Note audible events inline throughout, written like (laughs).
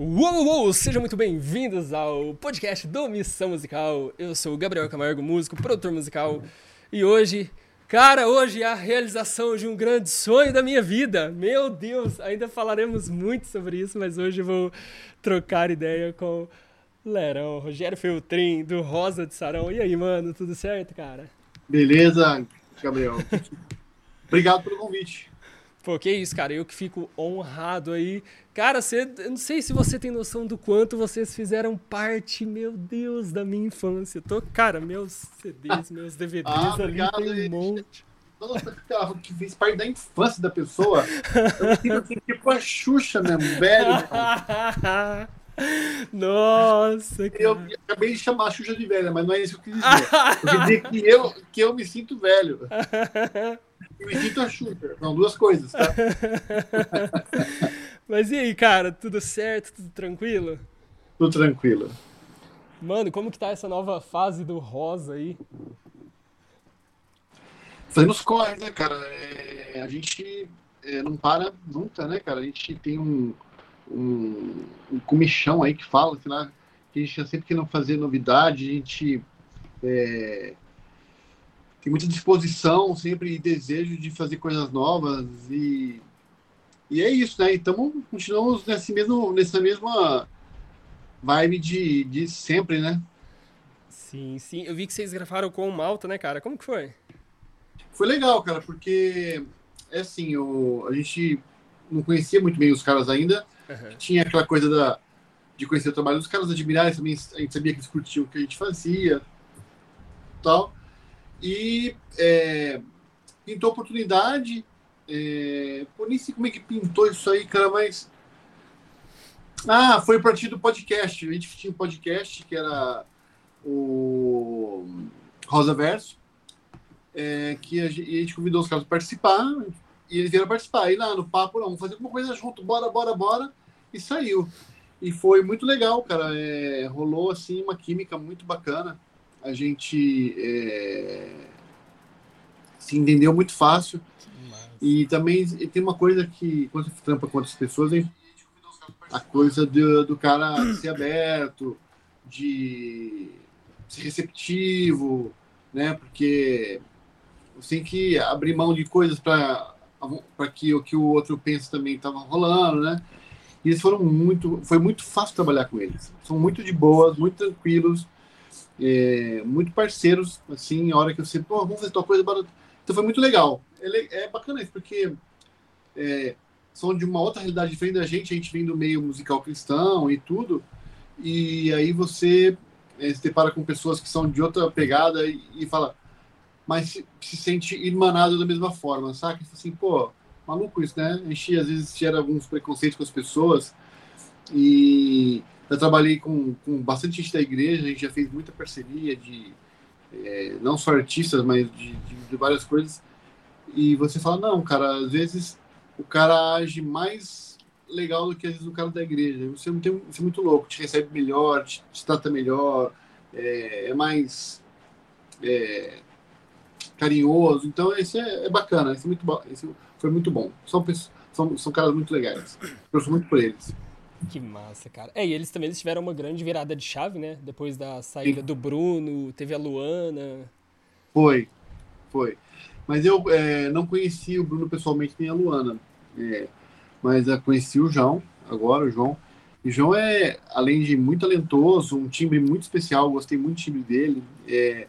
Uou, uou, sejam muito bem-vindos ao podcast do Missão Musical. Eu sou o Gabriel Camargo, músico, produtor musical. E hoje, cara, hoje é a realização de um grande sonho da minha vida. Meu Deus, ainda falaremos muito sobre isso, mas hoje eu vou trocar ideia com Lerão, Rogério Feltrin, do Rosa de Sarão. E aí, mano, tudo certo, cara? Beleza, Gabriel. (laughs) Obrigado pelo convite. Pô, que isso, cara. Eu que fico honrado aí. Cara, você, eu não sei se você tem noção do quanto vocês fizeram parte, meu Deus, da minha infância. Tô, cara, meus CDs, (laughs) meus DVDs ah, ali obrigado, tem um monte. Nossa, que fez parte da infância da pessoa. Eu me sinto tipo a Xuxa mesmo, velho. (laughs) Nossa, cara. Eu acabei de chamar a Xuxa de velha, mas não é isso que eu quis dizer. Eu quis dizer que eu, que eu me sinto velho. (laughs) E me sinto a Xuxa. São duas coisas, tá? (laughs) Mas e aí, cara, tudo certo? Tudo tranquilo? Tudo tranquilo. Mano, como que tá essa nova fase do Rosa aí? Fazendo os corres, né, cara? É, a gente é, não para nunca, né, cara? A gente tem um, um, um comichão aí que fala, que, lá, que a gente sempre querendo fazer novidade, a gente é, tem muita disposição sempre e desejo de fazer coisas novas e, e é isso, né? Então continuamos nesse mesmo, nessa mesma vibe de, de sempre, né? Sim, sim. Eu vi que vocês gravaram com o Malta, né, cara? Como que foi? Foi legal, cara, porque é assim, o, a gente não conhecia muito bem os caras ainda. Uhum. Tinha aquela coisa da, de conhecer o trabalho dos caras, admirar também, a gente sabia que eles curtiam o que a gente fazia, tal. E é, pintou oportunidade. É, pô, nem sei como é que pintou isso aí, cara, mas. Ah, foi a partir do podcast. A gente tinha um podcast que era o Rosa Verso, é, que a gente, a gente convidou os caras para participar, e eles vieram participar. E lá no papo, não, vamos fazer alguma coisa junto, bora, bora, bora, e saiu. E foi muito legal, cara. É, rolou assim uma química muito bacana a gente é, se entendeu muito fácil. E também tem uma coisa que, quando você trampa com outras pessoas, a coisa do, do cara ser aberto, de ser receptivo, né? Porque você tem que abrir mão de coisas para que o que o outro pensa também estava rolando, né? E eles foram muito, foi muito fácil trabalhar com eles. São muito de boas, muito tranquilos é, muito parceiros, assim, a hora que você, pô, vamos fazer tal coisa, então foi muito legal. É, é bacana isso, porque é, são de uma outra realidade diferente da gente, a gente vem do meio musical cristão e tudo, e aí você é, se depara com pessoas que são de outra pegada e, e fala, mas se, se, sente irmanado da mesma forma, sabe? Assim, pô, maluco isso, né? A gente às vezes gera alguns preconceitos com as pessoas e eu trabalhei com, com bastante gente da igreja, a gente já fez muita parceria de é, não só artistas, mas de, de, de, várias coisas. E você fala, não, cara, às vezes o cara age mais legal do que às vezes o cara da igreja. Você, não tem, você é muito louco, te recebe melhor, te, te trata melhor, é, é mais é, carinhoso. Então, esse é, é bacana, esse, é muito, esse foi muito bom. São, são, são caras muito legais. Eu sou muito por eles. Que massa, cara. É, e eles também eles tiveram uma grande virada de chave, né? Depois da saída Sim. do Bruno, teve a Luana. Foi, foi. Mas eu é, não conheci o Bruno pessoalmente nem a Luana. É, mas eu conheci o João, agora o João. E o João é, além de muito talentoso, um timbre muito especial, gostei muito do timbre dele. É,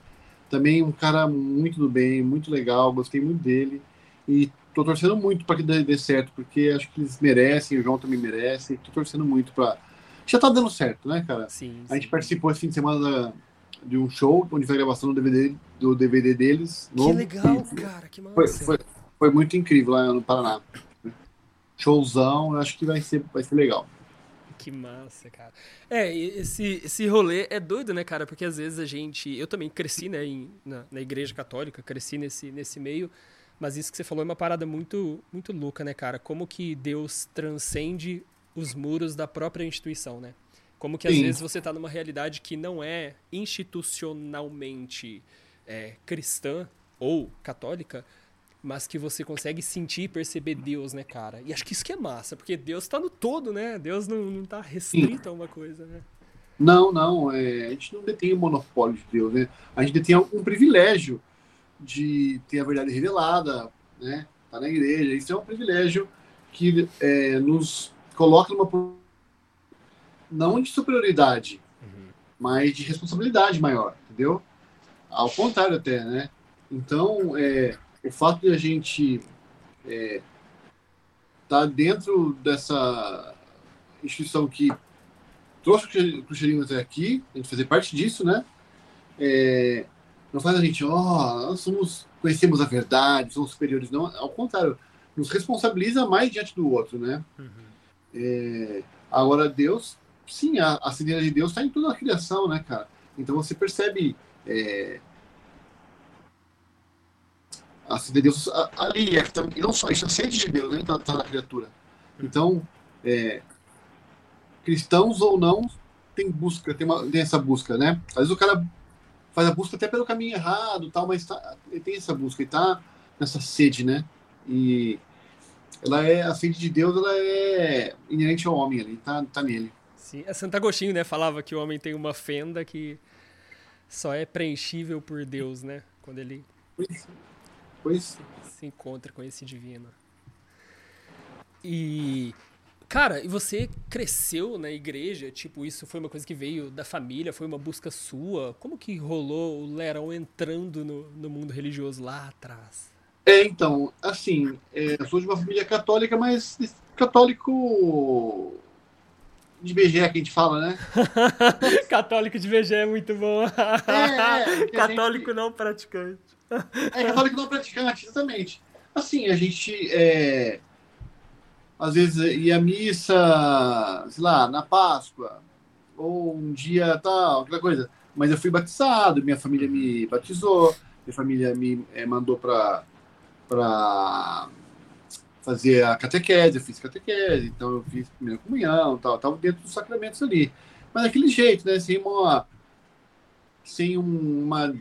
também um cara muito do bem, muito legal, gostei muito dele. E tô torcendo muito para que dê, dê, certo, porque acho que eles merecem, o João também merece. Tô torcendo muito para. Já tá dando certo, né, cara? Sim. A gente participou esse fim de semana de um show onde foi a gravação do DVD, do DVD deles. Que legal, cara, que massa. Foi, foi, foi, muito incrível lá no Paraná. Showzão, acho que vai ser, vai ser legal. Que massa, cara. É, esse, esse rolê é doido, né, cara? Porque às vezes a gente. Eu também cresci, né, em, na, na igreja católica, cresci nesse, nesse meio. Mas isso que você falou é uma parada muito, muito louca, né, cara? Como que Deus transcende os muros da própria instituição, né? Como que às Sim. vezes você está numa realidade que não é institucionalmente é, cristã ou católica, mas que você consegue sentir e perceber Deus, né, cara? E acho que isso que é massa, porque Deus tá no todo, né? Deus não, não tá restrito Sim. a uma coisa, né? Não, não, é, a gente não detém o monopólio de Deus, né? A gente detém um privilégio de ter a verdade revelada, né? Tá na igreja. Isso é um privilégio que é, nos coloca numa não de superioridade, uhum. mas de responsabilidade maior, entendeu? Ao contrário até, né? Então, é, o fato de a gente estar é, tá dentro dessa instituição que trouxe o Cruxeirinho até aqui, a gente fazer parte disso, né? É, não faz a gente, ó, oh, nós somos, conhecemos a verdade, somos superiores, não. Ao contrário, nos responsabiliza mais diante do outro, né? Uhum. É, agora, Deus, sim, a, a de Deus está em toda a criação, né, cara? Então você percebe é, a sede de Deus ali, é, e não só isso, a sede de Deus, né? Tá, tá na criatura. Então, é, cristãos ou não, tem busca, tem, uma, tem essa busca, né? Às vezes o cara faz a busca até pelo caminho errado, tal, mas tá, ele tem essa busca, ele tá nessa sede, né? E ela é a sede de Deus, ela é inerente ao homem ali, tá, tá nele. Sim, a Santo Agostinho, né, falava que o homem tem uma fenda que só é preenchível por Deus, né? Quando ele pois, pois. se encontra com esse divino. E Cara, e você cresceu na igreja? Tipo, isso foi uma coisa que veio da família? Foi uma busca sua? Como que rolou o Lerão entrando no, no mundo religioso lá atrás? É, então, assim, é, eu sou de uma família católica, mas católico de BGE que a gente fala, né? (laughs) católico de BGE é muito bom. É, é, (laughs) católico gente... não praticante. É, católico não praticante, exatamente. Assim, a gente é, às vezes ia à missa, sei lá, na Páscoa, ou um dia tal, aquela coisa. Mas eu fui batizado, minha família me batizou, minha família me é, mandou para fazer a catequese, eu fiz catequese, então eu fiz primeira comunhão, tal, estava dentro dos sacramentos ali. Mas daquele jeito, né? Sem uma, sem uma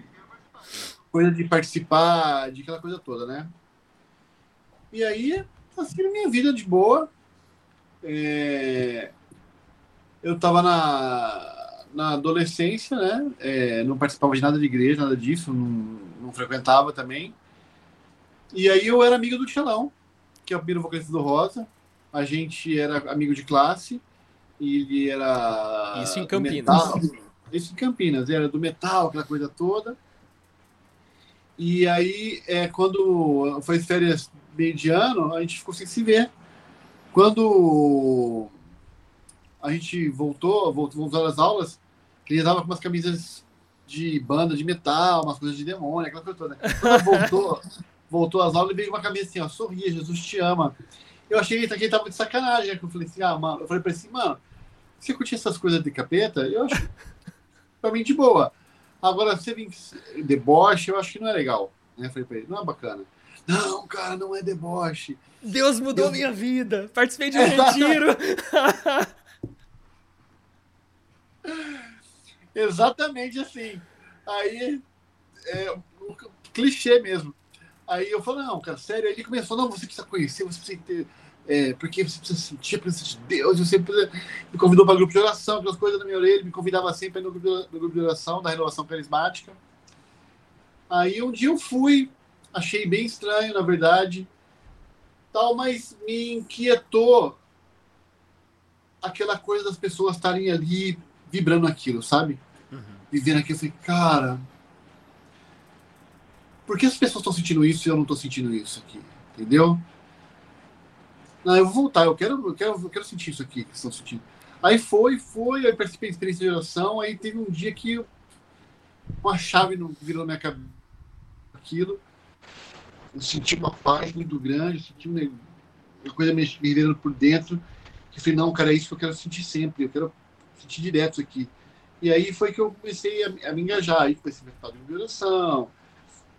coisa de participar, de aquela coisa toda, né? E aí tá seguindo minha vida de boa. É... Eu estava na, na adolescência, né? É, não participava de nada de igreja, nada disso, não, não frequentava também. E aí eu era amigo do Tchelão, que é o primeiro vocalista do Rosa. A gente era amigo de classe. E ele era. Isso em Campinas. Isso em Campinas, era do metal, aquela coisa toda. E aí, é, quando foi férias meio de ano, a gente ficou sem se ver. Quando a gente voltou, voltou, voltou às aulas, ele estava com umas camisas de banda de metal, umas coisas de demônio, aquela coisa toda. Quando voltou, (laughs) voltou às aulas, ele veio com uma camisa assim, ó, sorria, Jesus te ama. Eu achei que ele tava de sacanagem, né? eu falei assim, ah, mano, eu falei pra ele assim, mano, você curtir essas coisas de capeta, eu acho (laughs) pra mim de boa. Agora, você vir deboche, eu acho que não é legal. Né? Eu falei pra ele, não é bacana. Não, cara, não é deboche. Deus mudou Deus... minha vida. Participei de um retiro. (laughs) Exatamente assim. Aí, é, um clichê mesmo. Aí eu falei, não, cara, sério. Aí ele começou, não, você precisa conhecer, você precisa ter. É, porque você precisa sentir a presença de Deus. Você precisa... Me convidou para grupo de oração, aquelas coisas na minha orelha, me convidava sempre no grupo, no grupo de oração da renovação carismática. Aí um dia eu fui, achei bem estranho, na verdade, tal, mas me inquietou aquela coisa das pessoas estarem ali vibrando aquilo, sabe? Uhum. Vivendo aquilo, eu falei, cara, por que as pessoas estão sentindo isso e eu não estou sentindo isso aqui? Entendeu? Não, eu vou voltar, eu quero, eu quero, eu quero sentir isso aqui que estão sentindo. Aí foi, foi, aí participei da experiência de oração, aí teve um dia que uma chave virou na minha cabeça aquilo eu senti uma paz muito grande, senti uma, uma coisa me vivendo por dentro, que falei, não, cara, é isso que eu quero sentir sempre, eu quero sentir direto isso aqui. E aí foi que eu comecei a, a me engajar, aí comecei a participar de liberação,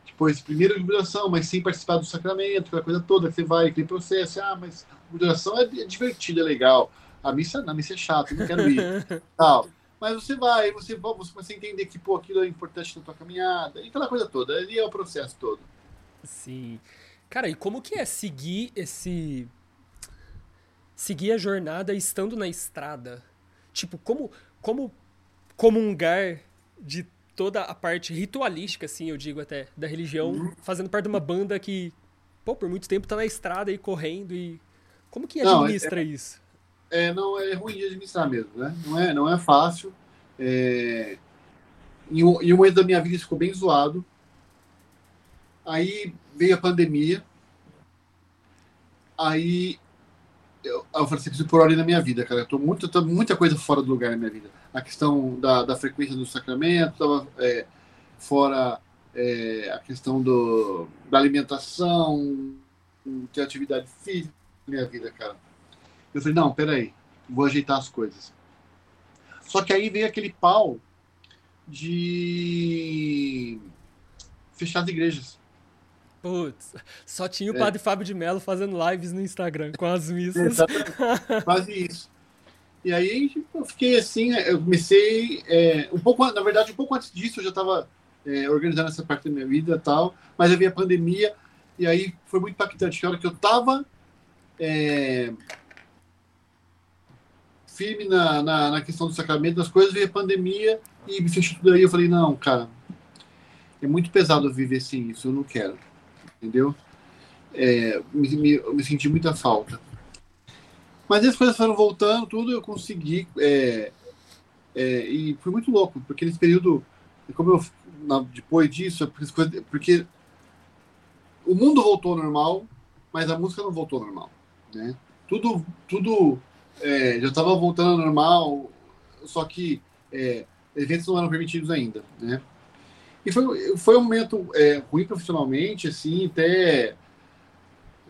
depois, primeiro liberação, mas sem participar do sacramento, aquela coisa toda, você vai, aquele processo, ah, mas liberação é, é divertido, é legal, a missa, a missa é chata, não quero ir, (laughs) tal. Mas você vai, você, você começa a entender que, pô, aquilo é importante na tua caminhada, e aquela coisa toda, ali é o processo todo. Sim. Cara, e como que é seguir esse. Seguir a jornada estando na estrada? Tipo, como, como comungar de toda a parte ritualística, assim, eu digo até, da religião, fazendo parte de uma banda que, pô, por muito tempo tá na estrada e correndo e. Como que administra não, é, isso? É, não, é ruim de administrar mesmo, né? Não é, não é fácil. É... Em, um, em um momento da minha vida isso ficou bem zoado. Aí veio a pandemia. Aí eu, eu falei assim, por ordem na minha vida, cara. Eu tô muito, tô muita coisa fora do lugar na minha vida. A questão da, da frequência do sacramento, tava, é, fora é, a questão do, da alimentação, ter atividade física na minha vida, cara. Eu falei, não, peraí, vou ajeitar as coisas. Só que aí veio aquele pau de fechar as igrejas. Putz, só tinha o é. padre Fábio de Mello fazendo lives no Instagram com as missas. quase isso. E aí eu fiquei assim, eu comecei é, um pouco, na verdade, um pouco antes disso eu já estava é, organizando essa parte da minha vida e tal, mas veio a pandemia e aí foi muito impactante. A hora que eu estava é, firme na, na, na, questão do sacramento das coisas, veio a pandemia e me fechou tudo aí. Eu falei, não, cara, é muito pesado viver sem isso, eu não quero entendeu? É, me, me, eu me senti muita falta. Mas as coisas foram voltando, tudo eu consegui. É, é, e foi muito louco, porque nesse período, como eu, na, depois disso, porque, o mundo voltou ao normal, mas a música não voltou ao normal. Né? Tudo, tudo é, já estava voltando ao normal, só que é, eventos não eram permitidos ainda. Né? E foi, foi um momento é, ruim profissionalmente, assim, até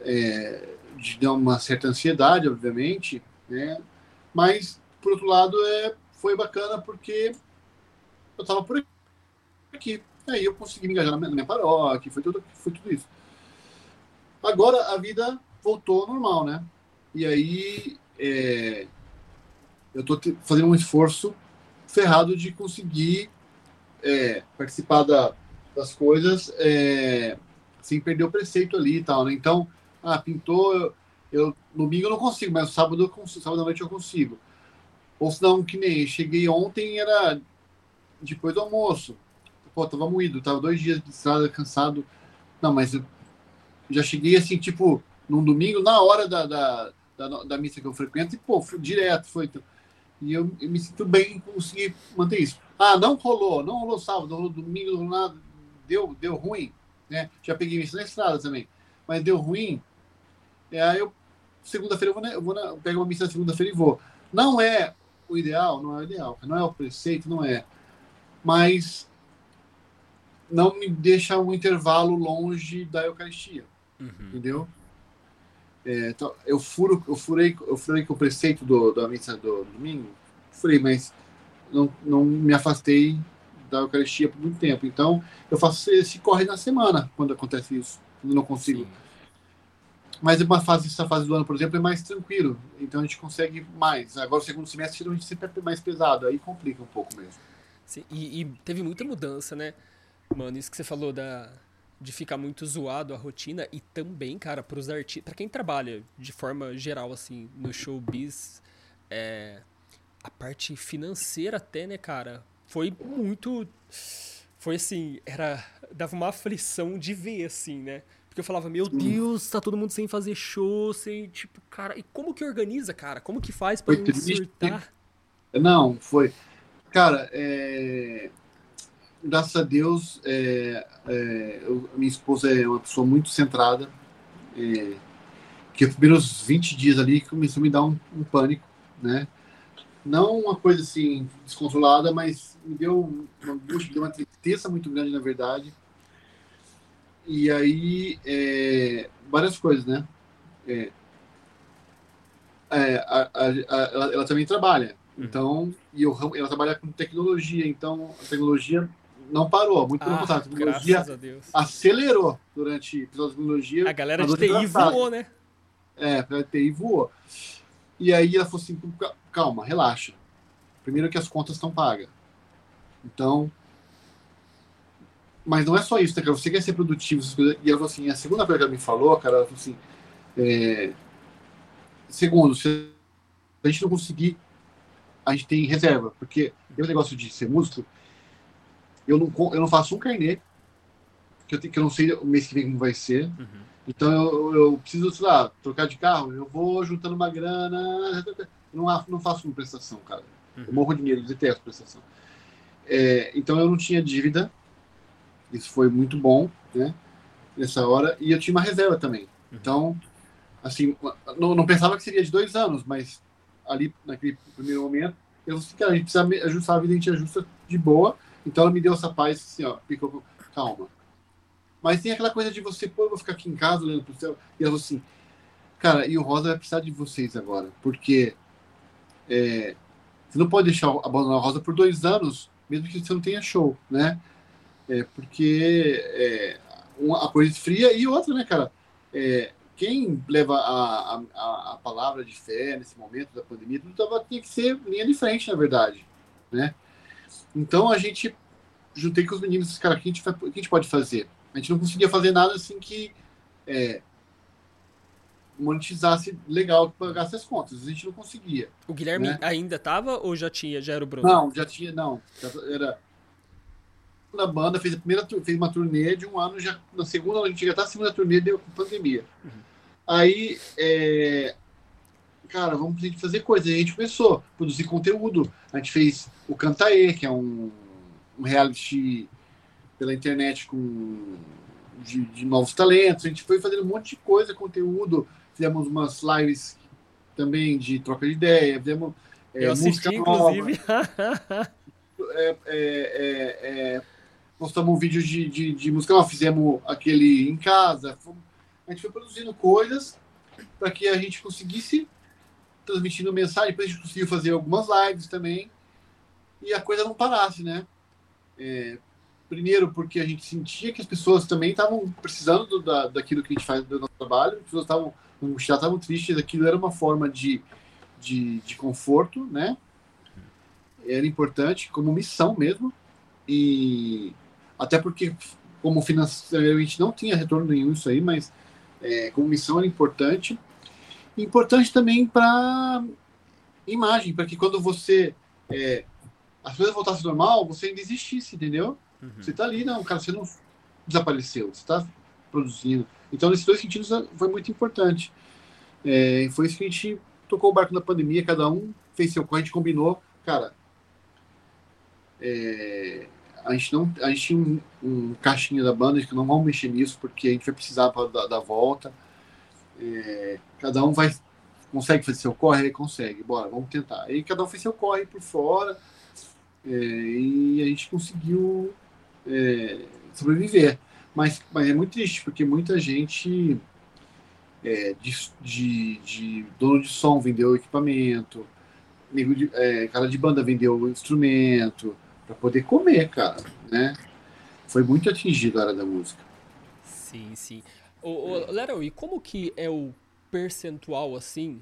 é, de dar uma certa ansiedade, obviamente, né? Mas, por outro lado, é, foi bacana porque eu estava por aqui. Aí eu consegui me engajar na minha, na minha paróquia, foi tudo, foi tudo isso. Agora a vida voltou ao normal, né? E aí é, eu estou fazendo um esforço ferrado de conseguir é, participar da, das coisas é, sem perder o preceito ali e tal, né? Então, ah, pintou, eu, eu domingo eu não consigo, mas sábado eu consigo, sábado à noite eu consigo. Ou se não, que nem cheguei ontem, era depois do almoço. Pô, tava moído, tava dois dias de estrada, cansado. Não, mas eu já cheguei assim, tipo, num domingo, na hora da, da, da, da missa que eu frequento, e pô, direto, foi. Então, e eu, eu, me sinto bem em conseguir manter isso. Ah, não rolou, não rolou sábado, não rolou domingo, não rolou nada, deu, deu ruim, né? Já peguei isso na estrada também, mas deu ruim. É, aí eu, segunda-feira, eu vou, na, eu vou na, eu pego uma missa na segunda-feira e vou. Não é o ideal, não é o ideal, não é o preceito, não é. Mas não me deixa um intervalo longe da Eucaristia, uhum. entendeu? É, então, eu furo, eu furei, eu furei com o preceito do, da missa do, do domingo, furei, mas não, não me afastei da Eucaristia por muito tempo. Então, eu faço esse corre na semana quando acontece isso, quando não consigo. Sim. Mas uma fase, essa fase do ano, por exemplo, é mais tranquilo. Então a gente consegue mais. Agora o segundo semestre a gente sempre é mais pesado, aí complica um pouco mesmo. Sim, e, e teve muita mudança, né? Mano, isso que você falou da, de ficar muito zoado a rotina e também, cara, para os artistas, para quem trabalha de forma geral assim no showbiz, é, a parte financeira até, né, cara, foi muito foi assim, era dava uma aflição de ver assim, né? Porque eu falava, meu Deus, tá todo mundo sem fazer show, sem tipo, cara, e como que organiza, cara? Como que faz para não surtar? Não, foi Cara, é graças a Deus, é, é, eu, minha esposa é uma pessoa muito centrada. É, que os primeiros 20 dias ali começou a me dar um, um, pânico, né? Não uma coisa assim descontrolada, mas me deu uma angústia, me deu uma tristeza muito grande, na verdade. E aí, é, várias coisas, né? É, é, a, a, a, ela, ela, também trabalha, uhum. então, e eu, ela trabalha com tecnologia, então a tecnologia não parou, muito pelo ah, contrário. A tecnologia a acelerou durante de tecnologia. A galera de TI voou, né? É, a TI voou. E aí ela falou assim: calma, relaxa. Primeiro que as contas estão pagas. Então, mas não é só isso, né, cara? Você quer ser produtivo, e falou assim, a segunda coisa que ela me falou, cara, ela falou assim, é, segundo, se a gente não conseguir, a gente tem reserva, porque o negócio de ser músico, eu não, eu não faço um carnê, que eu, tenho, que eu não sei o mês que vem como vai ser, uhum. então eu, eu, preciso, sei lá, trocar de carro, eu vou juntando uma grana, não, não faço uma prestação, cara. Uhum. Eu morro de dinheiro, detesto prestação. É, então eu não tinha dívida, isso foi muito bom, né? Nessa hora. E eu tinha uma reserva também. Uhum. Então, assim, não, não pensava que seria de dois anos, mas ali, naquele primeiro momento, eu falei cara, a gente precisa ajustar a vida, a gente ajusta de boa. Então ela me deu essa paz, assim, ó, ficou calma. Mas tem aquela coisa de você, pô, eu vou ficar aqui em casa olhando pro céu. E ela falou assim, cara, e o Rosa vai precisar de vocês agora, porque é, você não pode deixar o Rosa por dois anos, mesmo que você não tenha show, né? É, porque é, uma, a coisa esfria e outra, né, cara? É, quem leva a, a, a, palavra de fé nesse momento da pandemia, tudo tava, tinha que ser linha de frente, na verdade, né? Então a gente juntei com os meninos, cara, o que a gente, que a gente pode fazer? A gente não conseguia fazer nada assim que é, monetizasse legal, que pagasse as contas. A gente não conseguia. O Guilherme né? ainda estava ou já tinha, já era o Bruno? Não, já tinha, não. Era na banda, fez a primeira fez uma turnê de um ano, já na segunda, a gente já tá na segunda turnê, deu pandemia. Uhum. Aí, é, cara, vamos ter que fazer coisa. Aí a gente começou a produzir conteúdo. A gente fez o Cantaê, que é um, um reality pela internet com de, de, novos talentos. A gente foi fazendo um monte de coisa, conteúdo. Fizemos umas lives também de troca de ideia. Fizemos é, Eu assisti, inclusive. (laughs) é, é, é, é postamos um vídeo de, de, de música, nós fizemos aquele em casa. A gente foi produzindo coisas para que a gente conseguisse transmitindo mensagem. Depois a gente conseguiu fazer algumas lives também e a coisa não parasse, né? É, primeiro, porque a gente sentia que as pessoas também estavam precisando do, da, daquilo que a gente faz do nosso trabalho, as pessoas estavam já estavam tristes, aquilo era uma forma de, de, de conforto, né? Era importante, como missão mesmo. E até porque, como financeiramente não tinha retorno nenhum isso aí, mas é, como missão era importante. Importante também para imagem, para que quando você é, as coisas voltassem normal, você ainda existisse, entendeu? Uhum. Você está ali, não, cara, você não desapareceu, você está produzindo. Então, nesses dois sentidos, foi muito importante. É, foi isso que a gente tocou o barco na pandemia, cada um fez seu corre, a gente combinou, cara. É, a gente não a gente tinha um, um caixinha da banda que não vamos mexer nisso porque a gente vai precisar para dar, dar volta é, cada um vai consegue fazer seu corre ele consegue bora vamos tentar aí cada um fez seu corre por fora é, e a gente conseguiu sobreviver mas mas é muito triste porque muita gente é, de, de, de, dono de som vendeu equipamento de, é, cara de banda vendeu instrumento para poder comer, cara, né? Foi muito atingido a área da música. Sim, sim. Ô, ô, Lero, e como que é o percentual, assim,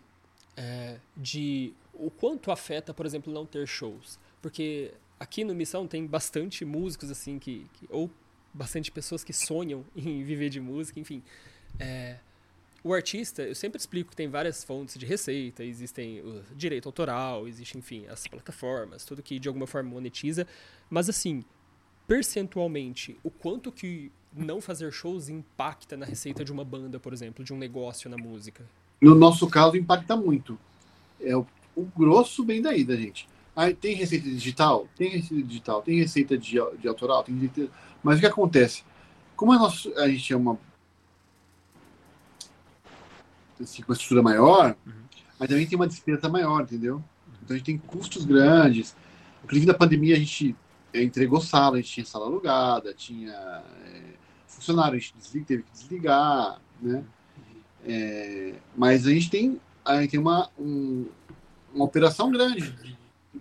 é, de o quanto afeta, por exemplo, não ter shows? Porque aqui no Missão tem bastante músicos, assim, que, que ou bastante pessoas que sonham (laughs) em viver de música, enfim. É, o artista, eu sempre explico que tem várias fontes de receita, existem o direito autoral, existe, enfim, as plataformas, tudo que de alguma forma monetiza, mas assim, percentualmente, o quanto que não fazer shows impacta na receita de uma banda, por exemplo, de um negócio na música? No nosso caso, impacta muito. É o, o grosso bem daí da gente. Aí tem receita digital? Tem receita digital, tem receita de, de autoral, tem receita... Mas o que acontece? Como a, nossa, a gente é uma assim, com uma estrutura maior, uhum. mas também tem uma despesa maior, entendeu? Então a gente tem custos grandes. Inclusive na pandemia a gente é, entregou sala, a gente tinha sala alugada, tinha é, funcionário, a gente teve que desligar, né? É, mas a gente tem, a gente tem uma, um, uma operação grande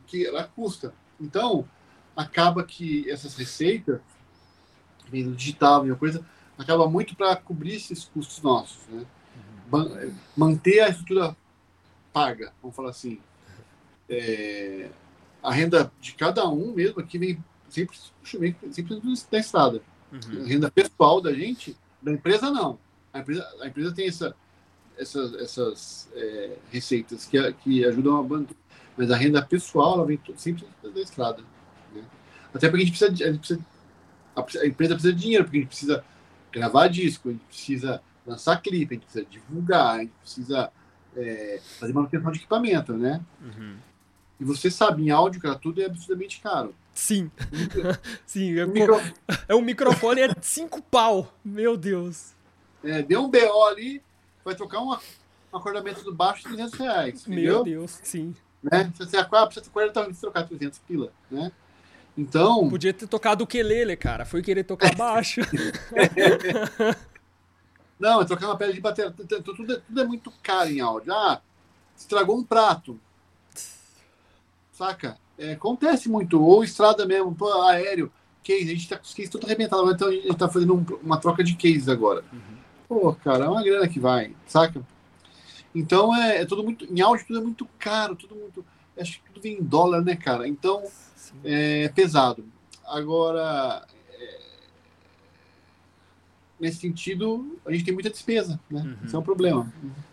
que ela custa. Então, acaba que essas receitas, vindo digital, minha coisa, acaba muito para cobrir esses custos nossos, né? manter a estrutura paga, vamos falar assim. É, a renda de cada um mesmo aqui vem sempre, sempre, sempre da estrada. Uhum. Renda pessoal da gente, da empresa não. A empresa, a empresa tem essa, essas, essas é, receitas que, que ajudam a banda. Mas a renda pessoal, ela vem sempre da estrada. Né? Até porque a gente precisa, a gente precisa a, empresa precisa de dinheiro, porque a gente precisa gravar disco, a gente precisa lançar clipe, a gente precisa divulgar, a gente precisa é, fazer manutenção de equipamento, né? Uhum. E você sabe, em áudio, cara, tudo é absurdamente caro. Sim. (laughs) Sim. É, micro... (laughs) é um microfone é cinco pau. Meu Deus. É, deu um BO ali, vai trocar um acordamento do baixo de 300 reais. Entendeu? Meu Deus, sim. Né? Você, ah, precisa 40 trocar 300 pila, né? Então. Podia ter tocado o quelele, cara. Foi querer tocar (laughs) baixo. (laughs) Não, é trocar uma pedra de bateria. Tudo é, tudo é muito caro em áudio. Ah, estragou um prato. Saca? É, acontece muito. Ou estrada mesmo, pô, aéreo, case. A gente tá com os cases tudo arrebentado. Então a gente tá fazendo um, uma troca de cases agora. Uhum. Pô, cara, é uma grana que vai, saca? Então é, é tudo muito. Em áudio tudo é muito caro, tudo muito. Acho que tudo vem em dólar, né, cara? Então é pesado. Agora, é, nesse sentido, a gente tem muita despesa, né? Uhum. Isso é um problema.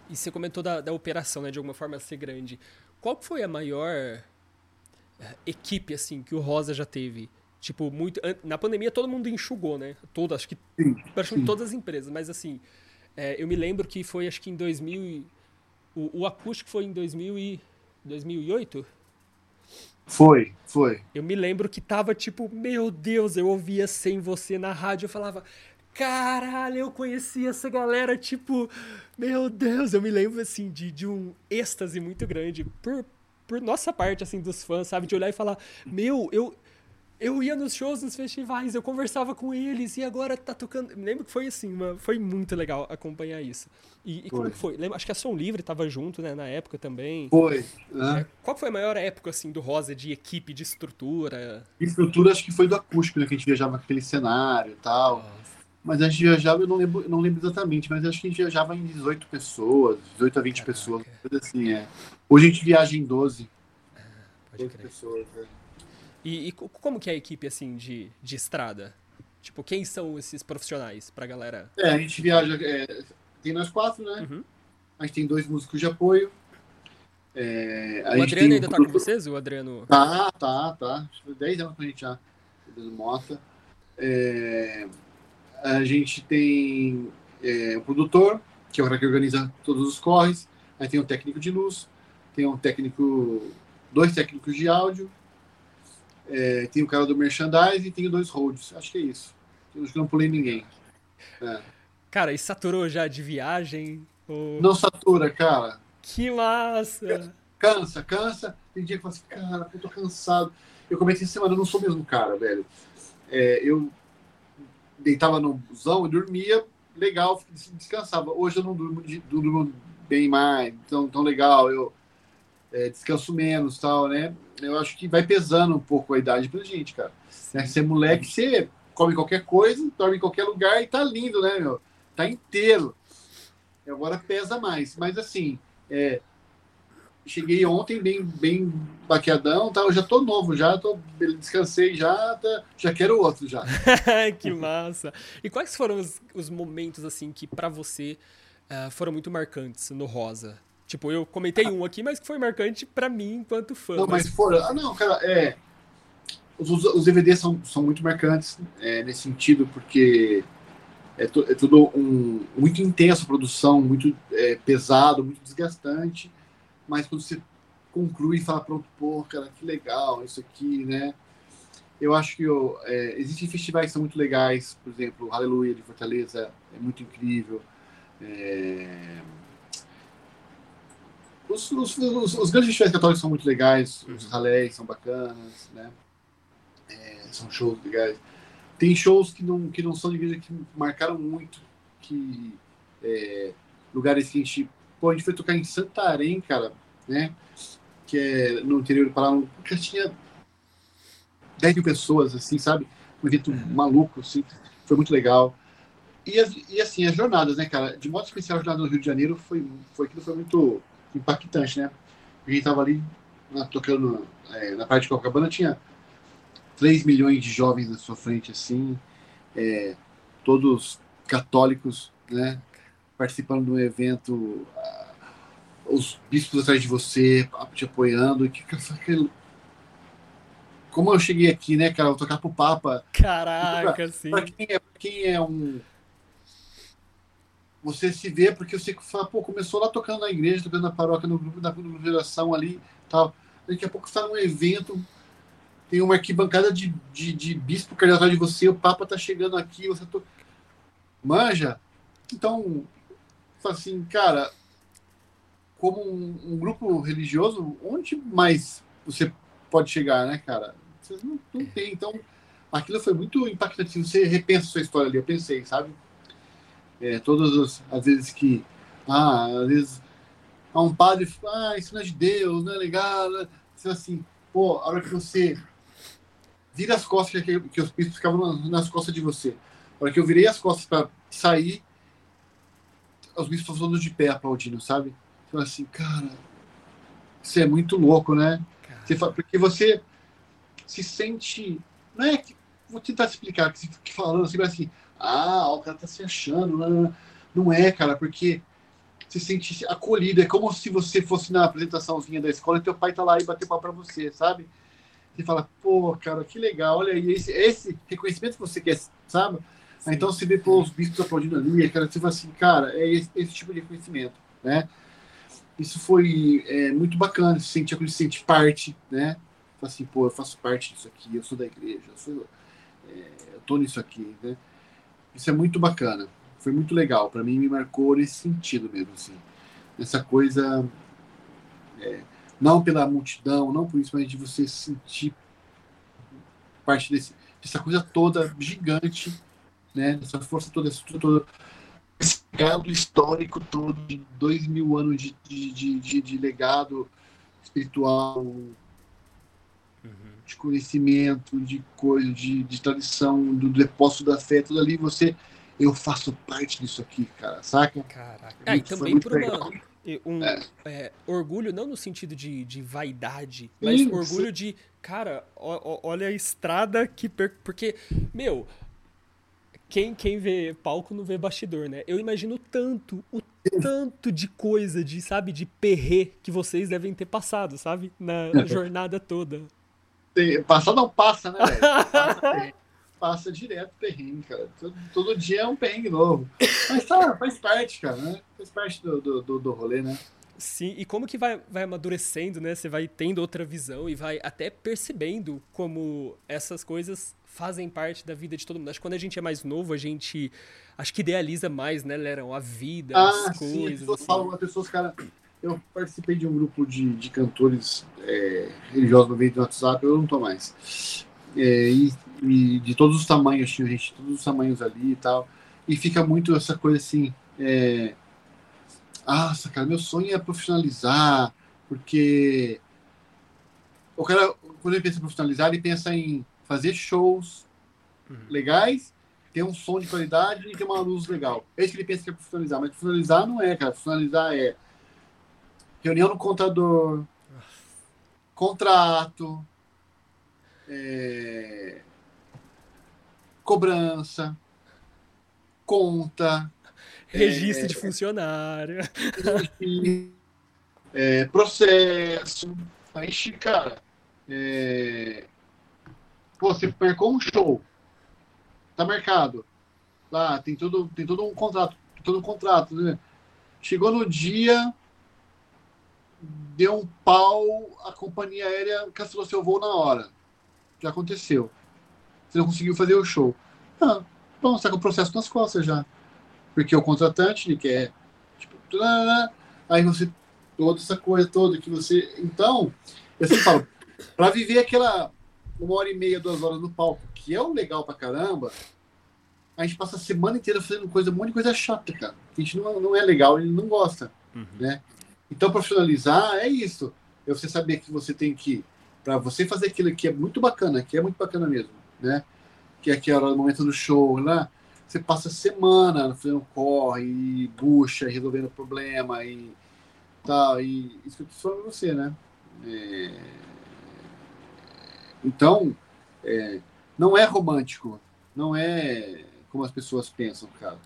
E você comentou da, da operação, né? De alguma forma ser grande. Qual foi a maior é, equipe, assim, que o Rosa já teve? Tipo, muito. Na pandemia todo mundo enxugou, né? Todo, acho que. Sim, praticamente sim. todas as empresas. Mas assim, é, eu me lembro que foi acho que em 2000. O, o acústico foi em 2000 e, 2008? Foi, foi. Eu me lembro que tava tipo, meu Deus, eu ouvia sem você na rádio, eu falava, caralho, eu conheci essa galera, tipo, meu Deus, eu me lembro assim de, de um êxtase muito grande por, por nossa parte, assim, dos fãs, sabe? De olhar e falar, meu, eu, eu ia nos shows, nos festivais, eu conversava com eles e agora tá tocando. Lembro que foi assim, uma, foi muito legal acompanhar isso. E, e como que foi? Lembra, acho que a Som Livre tava junto, né, na época também. Foi. Né? É, qual foi a maior época, assim, do Rosa de equipe, de estrutura? De estrutura, acho que foi do acústico, né, que a gente viajava com aquele cenário e tal. Nossa. Mas a gente viajava, eu não lembro, não lembro exatamente, mas acho que a gente viajava em 18 pessoas, 18 a 20 Caraca. pessoas, coisa assim, é. Hoje a gente viaja em 12. Ah, pode 12 crer. pessoas, né? E, e, como que é a equipe, assim, de, de estrada? Tipo, quem são esses profissionais pra galera? É, a gente viaja... É, tem nós quatro, né? Uhum. A gente tem dois músicos de apoio. É, o Adriano ainda tá com vocês? O Adriano... Tá, tá, tá. 10 anos com a gente já. Adriano Mota. É, a gente tem é, o produtor, que é o cara que organiza todos os corres. Aí tem um técnico de luz. Tem um técnico... Dois técnicos de áudio é, tem o cara do merchandising e tem dois holds. Acho que é isso. Que não pulei ninguém. É. Cara, e saturou já de viagem? Ou... Não satura, cara. Que massa! Cansa, cansa. Tem dia que fala assim, cara, eu tô cansado. Eu comecei semana, eu não sou mesmo cara, velho. É, eu deitava no busão e dormia legal, descansava. Hoje eu não durmo, durmo bem mais, tão, tão legal. Eu é, descanso menos tal, né? eu acho que vai pesando um pouco a idade pra gente, cara. Né? Ser moleque, você come qualquer coisa, dorme em qualquer lugar e tá lindo, né, meu? Tá inteiro. E agora pesa mais. Mas assim, é, cheguei ontem bem, bem baqueadão, tá? Eu já tô novo, já tô, descansei já, tá, já quero outro já. (laughs) que massa! E quais foram os, os momentos assim que para você uh, foram muito marcantes no Rosa? Tipo, eu comentei um aqui, mas que foi marcante para mim enquanto fã. Não, mas, mas fora. Ah, não, cara, é. Os, os DVDs são, são muito marcantes é, nesse sentido, porque é, to, é tudo um, muito intenso a produção, muito é, pesado, muito desgastante. Mas quando você conclui e fala, pronto, pô, cara, que legal isso aqui, né? Eu acho que eu, é, existem festivais que são muito legais, por exemplo, Aleluia de Fortaleza é muito incrível. É, os, os, os, os, grandes festivais católicos são muito legais, os ralés são bacanas, né? É, são shows legais. Tem shows que não, que não são de igreja que marcaram muito, que é, lugares que a gente. Pô, a gente foi tocar em Santarém, cara, né? Que é no interior do Paraná, que tinha 10 mil pessoas, assim, sabe? Um evento uhum. maluco, assim. Foi muito legal. E, e assim, as jornadas, né, cara? De modo especial, a jornada no Rio de Janeiro foi, foi aquilo foi muito impactante, né? A gente tava ali na, tocando é, na parte de Copacabana, tinha 3 milhões de jovens na sua frente, assim, é, todos católicos, né? Participando do evento, uh, os bispos atrás de você, te apoiando. Que, que, como eu cheguei aqui, né, cara? Vou tocar pro Papa. Caraca, pra, sim. Pra quem, é, pra quem é um. Você se vê porque você fala, pô, começou lá tocando na igreja, tocando na paróquia, no grupo da geração ali tal. Daqui a pouco você tá num evento, tem uma arquibancada de, de, de bispo que atrás de você, o Papa tá chegando aqui, você to... manja. Então, assim, cara, como um, um, grupo religioso, onde mais você pode chegar, né, cara? Você não, não tem. Então, aquilo foi muito impactante. Você repensa a sua história ali, eu pensei, sabe? É, todas as, as vezes que. Ah, às vezes. Ah, um padre. Ah, isso não é de Deus, não é legal. Você assim, pô, a hora que você vira as costas, que, que os bispos ficavam nas costas de você. A hora que eu virei as costas para sair, os bispos todos de pé aplaudindo, sabe? Então, assim, cara, isso é muito louco, né? Você, porque você se sente. Não é que. Vou tentar explicar, que você falando assim, assim, ah, o cara tá se achando. Não, não, não é, cara, porque se sente acolhido. É como se você fosse na apresentaçãozinha da escola e teu pai tá lá e bateu pau pra você, sabe? Você fala, pô, cara, que legal, olha aí, esse, esse reconhecimento que você quer, sabe? Sim. Então você vê pô, os bispos aplaudindo ali, cara, você fala assim, cara, é esse, esse tipo de reconhecimento, né? Isso foi é, muito bacana, se sentir se sente parte, né? Assim, pô, eu faço parte disso aqui, eu sou da igreja, eu, sou, é, eu tô nisso aqui, né? Isso é muito bacana, foi muito legal, para mim me marcou nesse sentido mesmo, assim. Essa coisa, é, não pela multidão, não por isso, mas de você sentir parte desse, dessa coisa toda gigante, né? Dessa força toda, essa toda esse legado histórico todo de dois mil anos de, de, de, de legado espiritual, uhum. de conhecimento, de coisa, de, de tradição, do depósito da fé, tudo ali, você, eu faço parte disso aqui, cara, saca? Caraca. Ah, e também por uma, um é. É, orgulho, não no sentido de, de vaidade, mas Sim, orgulho de, cara, ó, ó, olha a estrada que. Per... Porque, meu, quem, quem vê palco não vê bastidor, né? Eu imagino tanto, o tanto de coisa, de, sabe, de perrê que vocês devem ter passado, sabe? Na (laughs) jornada toda. Passar não passa, né, Passa, (laughs) passa, direto perrengue, cara. Todo, todo, dia é um perrengue novo. Mas tá, faz parte, cara, né? Faz parte do, do, do rolê, né? Sim, e como que vai, vai amadurecendo, né? Você vai tendo outra visão e vai até percebendo como essas coisas fazem parte da vida de todo mundo. Acho que quando a gente é mais novo, a gente acho que idealiza mais, né, Lerão? A vida, ah, as sim, coisas. Pessoas assim. falam, pessoas, cara, eu participei de um grupo de, de cantores é, religiosos no meio do WhatsApp, eu não tô mais. É, e, e, de todos os tamanhos, tinha gente, todos os tamanhos ali e tal. E fica muito essa coisa assim. É, nossa, cara, meu sonho é profissionalizar, porque o cara, quando ele pensa em profissionalizar, ele pensa em fazer shows uhum. legais, ter um som de qualidade e ter uma luz legal. É isso que ele pensa que é profissionalizar. Mas profissionalizar não é, cara. Profissionalizar é reunião no contador, contrato, é... cobrança, conta. Registro é... de funcionário. (laughs) É... processo. Aí, cara, é, Pô, você marcou um show, tá marcado. Lá, tem todo, tem todo um contrato, todo um contrato, né? Chegou no dia, deu um pau, a companhia aérea cancelou seu voo na hora. Já aconteceu. Você não conseguiu fazer o show. Ah, bom, você tá com o processo nas costas já. Porque o contratante, ele quer. Tipo, aí você. Toda essa coisa toda que você. Então, eu sempre falo, para viver aquela uma hora e meia, duas horas no palco, que é o legal pra caramba, a gente passa a semana inteira fazendo coisa, um monte de coisa chata, cara. A gente não, não é legal, ele não gosta, uhum. né? Então, profissionalizar é isso. É você saber que você tem que, para você fazer aquilo que é muito bacana, que é muito bacana mesmo, né? Que é aquele momento do show lá, você passa semana fazendo corre, e bucha, resolvendo problema e tal, e isso que eu tô falando você, né? É então, é, não é romântico. Não é como as pessoas pensam, cara.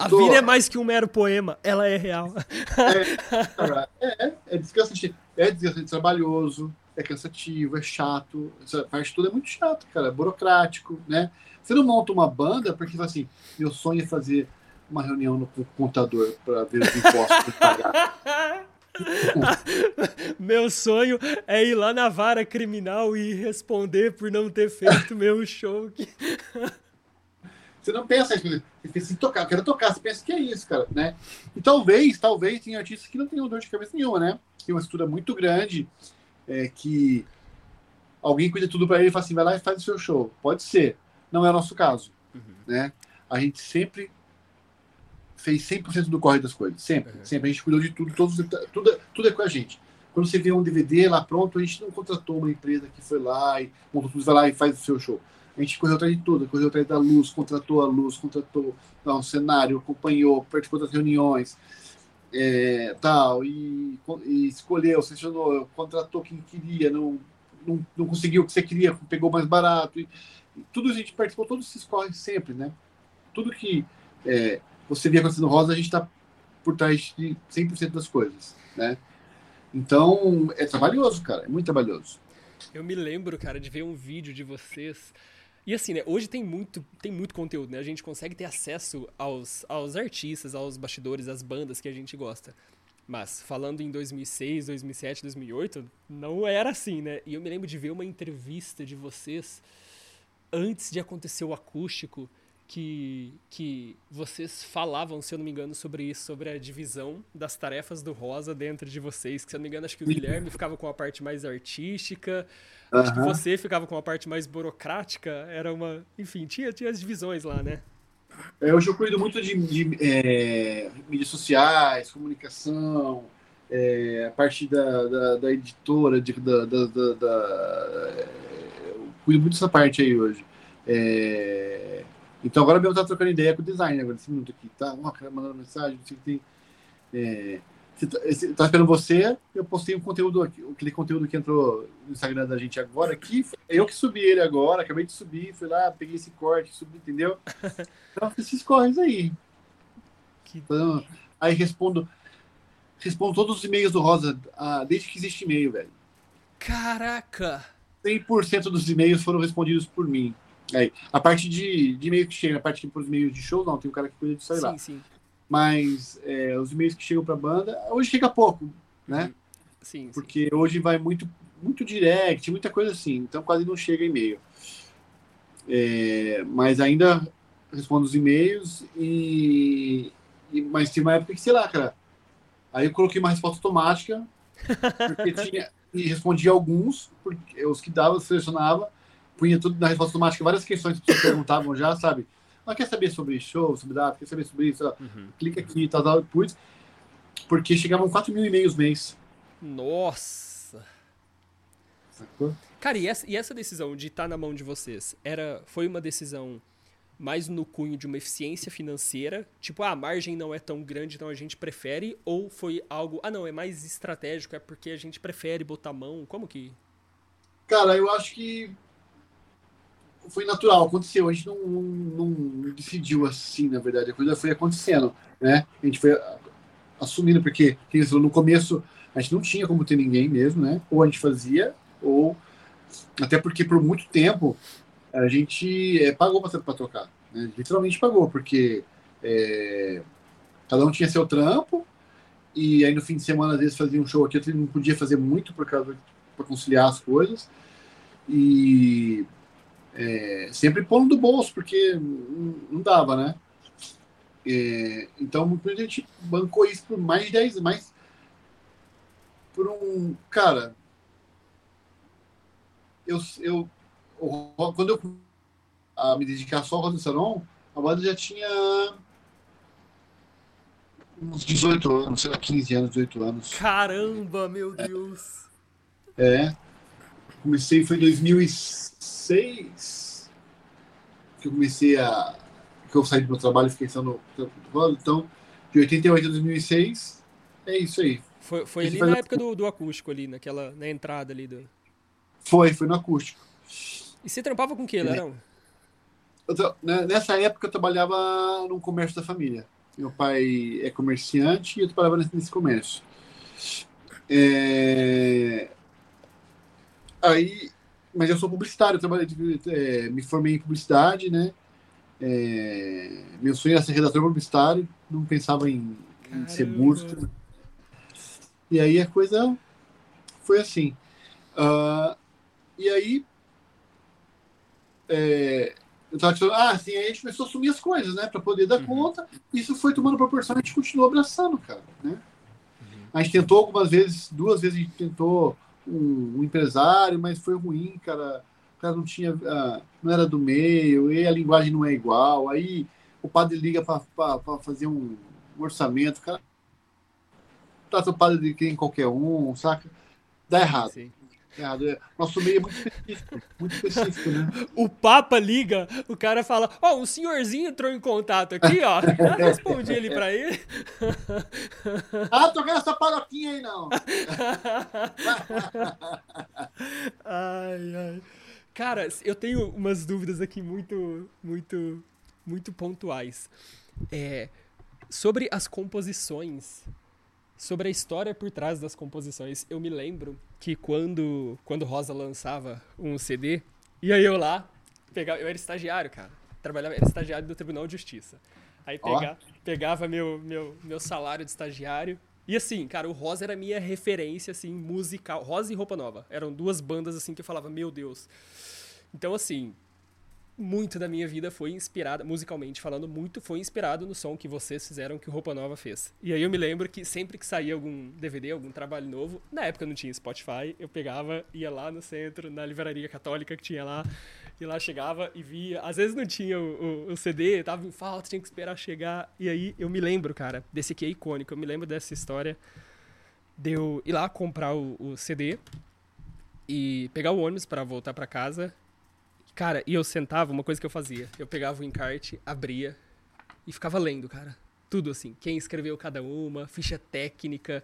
A tô... vida é mais que um mero poema, ela é real. É, cara, é, é desgastante, é desgastante, trabalhoso, é cansativo, é chato. Essa parte toda é muito chato, cara, é burocrático, né? Você não monta uma banda porque assim, meu sonho é fazer uma reunião no contador para ver os impostos pagar. (laughs) meu sonho é ir lá na vara criminal e responder por não ter feito meu show. (laughs) Você não pensa isso, você pensa em tocar, eu quero tocar, você pensa que é isso, cara, né? E talvez, talvez tenha artistas que não tenham dor de cabeça nenhuma, né? Tem uma estrutura muito grande, é, que alguém cuida tudo para ele e fala assim, vai lá e faz o seu show. Pode ser, não é o nosso caso, uhum. né? A gente sempre fez 100% do corre das coisas, sempre, uhum. sempre. A gente cuidou de tudo, todos, tudo, tudo é com a gente. Quando você vê um DVD lá pronto, a gente não contratou uma empresa que foi lá e montou tudo, vai lá e faz o seu show. A gente correu atrás de tudo, correu atrás da luz, contratou a luz, contratou não, o cenário, acompanhou, participou das reuniões, é, tal, e, e, escolheu, selecionou, contratou quem queria, não, não, não conseguiu o que você queria, pegou mais barato. E, e tudo a gente participou, todos esses corre sempre, né? Tudo que é, você via acontecendo rosa, a gente está por trás de 100% das coisas, né? Então, é trabalhoso, cara, é muito trabalhoso. Eu me lembro, cara, de ver um vídeo de vocês e assim, né, hoje tem muito, tem muito conteúdo, né? A gente consegue ter acesso aos, aos artistas, aos bastidores, às bandas que a gente gosta. Mas, falando em 2006, 2007, 2008, não era assim, né? E eu me lembro de ver uma entrevista de vocês antes de acontecer o acústico, que, que vocês falavam, se eu não me engano, sobre isso, sobre a divisão das tarefas do Rosa dentro de vocês. Que, se eu não me engano, acho que o Guilherme ficava com a parte mais artística, uhum. acho que você ficava com a parte mais burocrática. Era uma. Enfim, tinha, tinha as divisões lá, né? É, hoje eu cuido muito de, de é, mídias sociais, comunicação, é, a parte da, da, da editora, de, da, da, da, eu cuido muito dessa parte aí hoje. É, então agora mesmo tá trocando ideia com o designer agora, esse minuto aqui, tá? Uma cara mandando mensagem, não sei o que tem. É, tá, tá esperando você, eu postei um conteúdo aqui, aquele conteúdo que entrou no Instagram da gente agora aqui, eu que subi ele agora, acabei de subir, fui lá, peguei esse corte, subi, entendeu? (laughs) Então esses corres aí. Então, aí respondo, respondo todos os e-mails do Rosa, ah, desde que existe e-mail, velho. Caraca! 100% dos e-mails foram respondidos por mim. Aí, a parte de, de e-mail que chega, a parte que os e-mails de show, não, tem um cara que cuida disso aí sim, lá. Sim. Mas é, os e-mails que chegam para a banda, hoje chega pouco, né? Sim, Porque hoje vai muito, muito direct, muita coisa assim, então quase não chega e-mail. É, mas ainda respondo os e-mails e, e, Mas tem uma época que, sei lá, cara. Aí eu coloquei uma resposta automática, porque (laughs) tinha. E respondia alguns, porque os que dava, selecionava punha tudo na resposta automática, várias questões que pessoas perguntavam já, sabe? Ah, quer saber sobre show, sobre data, quer saber sobre isso? Uhum. Clica aqui, tal, tal, putz. Porque chegavam 4 mil e-mails mês. Nossa! Sacou? Cara, e essa, e essa decisão de estar tá na mão de vocês, era, foi uma decisão mais no cunho de uma eficiência financeira? Tipo, ah, a margem não é tão grande, então a gente prefere? Ou foi algo, ah, não, é mais estratégico, é porque a gente prefere botar mão? Como que. Cara, eu acho que foi natural, aconteceu. A gente não, não, não, decidiu assim, na verdade. A coisa foi acontecendo, né? A gente foi assumindo, porque no começo a gente não tinha como ter ninguém mesmo, né? Ou a gente fazia, ou até porque por muito tempo a gente é, pagou para tocar, né? literalmente pagou, porque é, cada um tinha seu trampo e aí no fim de semana às vezes fazia um show aqui, não podia fazer muito por causa para conciliar as coisas e é, sempre pondo do bolso, porque não dava, né? É, então, muita gente bancou isso por mais de 10 mais por um. Cara, eu, eu quando eu a me dedicar só ao Roda Salão, a banda já tinha uns 18 anos, sei lá, 15 anos, 18 anos. Caramba, meu Deus! É. Comecei, foi em 2006 que eu comecei a. que eu saí do meu trabalho e fiquei só no. Então, de 88 a 2006, é isso aí. Foi, foi ali na época do, do acústico, ali, naquela, na entrada ali do. Foi, foi no acústico. E você trampava com o que, Larão? né, nessa época eu trabalhava no comércio da família. Meu pai é comerciante e eu trabalhava nesse comércio. É... Aí, mas eu sou publicitário, trabalhei, é, me formei em publicidade, né? É... Meu sonho era ser redator publicitário, não pensava em, em ser músico. E aí a coisa foi assim. Uh, e aí é, eu tava dizendo, ah, assim, aí a gente começou a assumir as coisas, né, para poder dar uhum. conta. Isso foi tomando proporção, a gente continuou abraçando, cara, né? Uhum. A gente tentou algumas vezes, duas vezes a gente tentou um, um empresário, mas foi ruim, cara. O cara não tinha, uh, não era do meio, e a linguagem não é igual. Aí o padre liga para fazer um, orçamento, cara trata o padre de quem qualquer um, saca? Dá errado. Sim. É, nosso meio é muito específico, muito específico, né? (laughs) O Papa liga, o cara fala, ó, oh, um senhorzinho entrou em contato aqui, ó. (laughs) Já respondi ele pra ele. (laughs) ah, tô querendo essa paroquinha aí, não. ai, ai. Cara, eu tenho umas dúvidas aqui muito, muito, muito pontuais. É, sobre as composições Sobre a história por trás das composições, eu me lembro que quando, quando Rosa lançava um CD, ia eu lá, pegava, eu era estagiário, cara. Trabalhava, era estagiário do Tribunal de Justiça. Aí pega, oh. pegava meu, meu, meu salário de estagiário. E assim, cara, o Rosa era minha referência, assim, musical. Rosa e Roupa Nova. Eram duas bandas, assim, que eu falava, meu Deus. Então, assim, muito da minha vida foi inspirada, musicalmente falando, muito foi inspirado no som que vocês fizeram, que o Roupa Nova fez. E aí eu me lembro que sempre que saía algum DVD, algum trabalho novo, na época não tinha Spotify, eu pegava, ia lá no centro, na livraria católica que tinha lá, e lá chegava e via. Às vezes não tinha o, o, o CD, tava em falta, tinha que esperar chegar. E aí eu me lembro, cara, desse aqui é icônico, eu me lembro dessa história de eu ir lá comprar o, o CD e pegar o ônibus para voltar para casa Cara, e eu sentava, uma coisa que eu fazia, eu pegava o encarte, abria e ficava lendo, cara. Tudo assim, quem escreveu cada uma, ficha técnica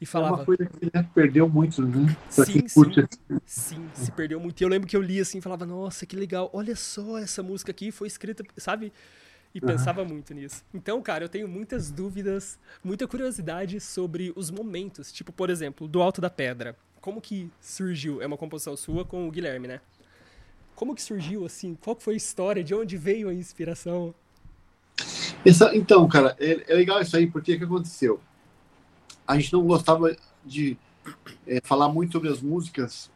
e falava. É uma coisa que né, perdeu muito, né? sim, sim, sim, se perdeu muito. E eu lembro que eu li assim, falava, nossa, que legal, olha só essa música aqui, foi escrita, sabe? E uhum. pensava muito nisso. Então, cara, eu tenho muitas dúvidas, muita curiosidade sobre os momentos. Tipo, por exemplo, do Alto da Pedra. Como que surgiu? É uma composição sua com o Guilherme, né? Como que surgiu assim? Qual foi a história? De onde veio a inspiração? Essa, então, cara, é, é, legal isso aí, porque o que aconteceu? A gente não gostava de é, falar muito sobre as músicas,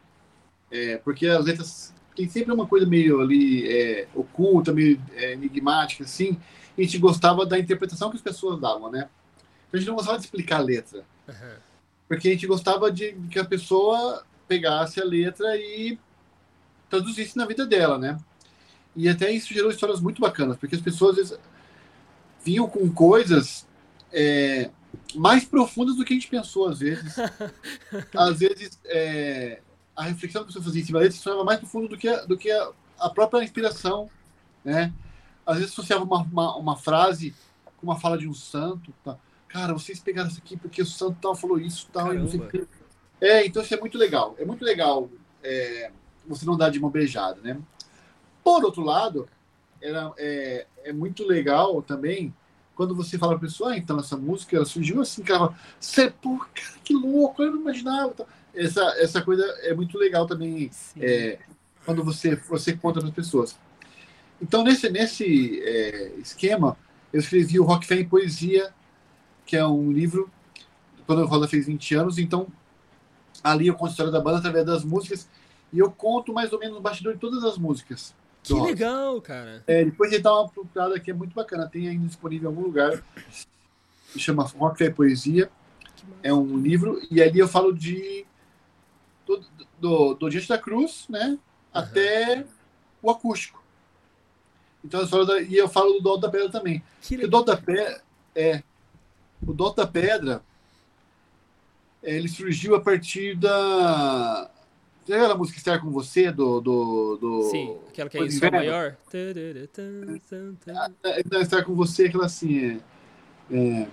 é, porque as letras tem sempre uma coisa meio ali é, oculta, meio é, enigmática, assim, e a gente gostava da interpretação que as pessoas davam, né? Então a gente não gostava de explicar a letra. Uhum. Porque a gente gostava de que a pessoa pegasse a letra e traduzisse na vida dela, né? E até isso gerou histórias muito bacanas, porque as pessoas às vezes, vinham com coisas é, mais profundas do que a gente pensou, às vezes. (laughs) às vezes, é, a reflexão que a pessoa fazia em cima deles se tornava mais profundo do que, a, do que a, a, própria inspiração, né? Às vezes associava uma, uma, uma, frase com uma fala de um santo, tá? Cara, vocês pegaram isso aqui porque o santo tal falou isso, tal, e não sei o que. É, então isso é muito legal. É muito legal é, você não dá de mão beijada, né? Por outro lado, era, é, é muito legal também quando você fala para a pessoa, ah, então essa música surgiu assim, cara, você, pô, cara, que louco, eu não imaginava. Essa, essa coisa é muito legal também é, quando você, você conta para as pessoas. Então, nesse, nesse é, esquema, eu escrevi o Rock Fé em Poesia, que é um livro, quando a Rosa fez 20 anos, então ali eu conto a história da banda através das músicas e eu conto mais ou menos o bastidor de todas as músicas. Que legal, cara. É, depois ele dá uma procurada aqui, é muito bacana. Tem ainda disponível em algum lugar. Se chama Rock Fé Poesia. É um livro. E ali eu falo de. Do, do, do Diante da Cruz, né? Uhum. Até o acústico. Então, eu e eu falo do Dó da Pedra também. Que o Dó da Pedra. É. O Dó da Pedra. Ele surgiu a partir da você lembra a música Estar com Você do. do, do Sim, aquela que é Sol maior? Ah, Estar com Você, aquela assim. É, é...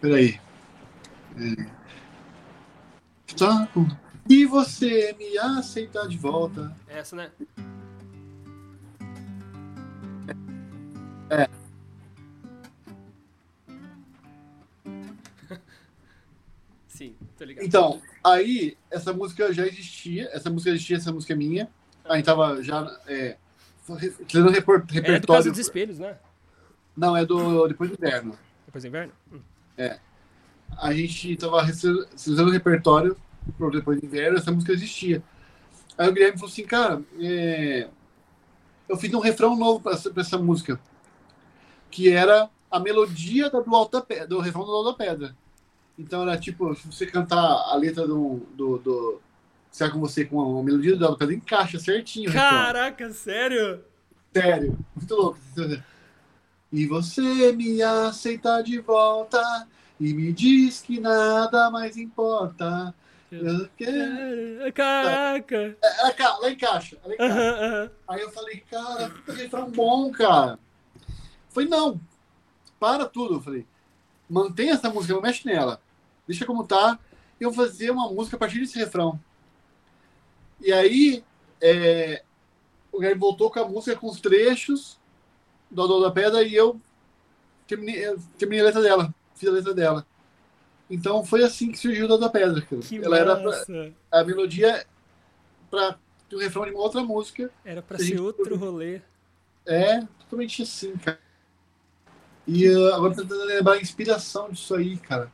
Peraí. É... E você me aceitar de volta. Essa, né? É. Ligado. Então, aí, essa música já existia, essa música existia, essa música é minha. A gente tava já é, fazendo repor- É do repertório. Casa dos Espelhos, né? Não, é do Depois do Inverno. Depois do inverno? Hum. A gente tava fazendo repertório pro Depois do Inverno, essa música existia. Aí o Guilherme falou assim, cara, é, eu fiz um refrão novo pra essa, essa música, que era a melodia do, Pedra, do refrão do Alto da Pedra. Então era tipo, se você cantar a letra do, do, do Será com você com a melodia do Pedra, encaixa certinho. Caraca, sério? Sério, muito louco. E você me aceita de volta e me diz que nada mais importa. Eu quero... Caraca! Ela, ca- ela encaixa, ela encaixa. Aham, aham. Aí eu falei, cara, que refrão bom, cara. Foi não, para tudo. Eu falei, mantém essa música, não mexe nela. Deixa como tá. Eu vou fazer uma música a partir desse refrão. E aí, é, o Guilherme voltou com a música com os trechos do Dó da Pedra e eu terminei, eu terminei a letra dela. Fiz a letra dela. Então foi assim que surgiu o Dó da Pedra. cara. Que Ela era pra- a melodia para o refrão de uma outra música. Era pra a ser gente- outro rolê. É, totalmente assim, cara. E uh, agora tô tentando lembrar a inspiração disso aí, cara.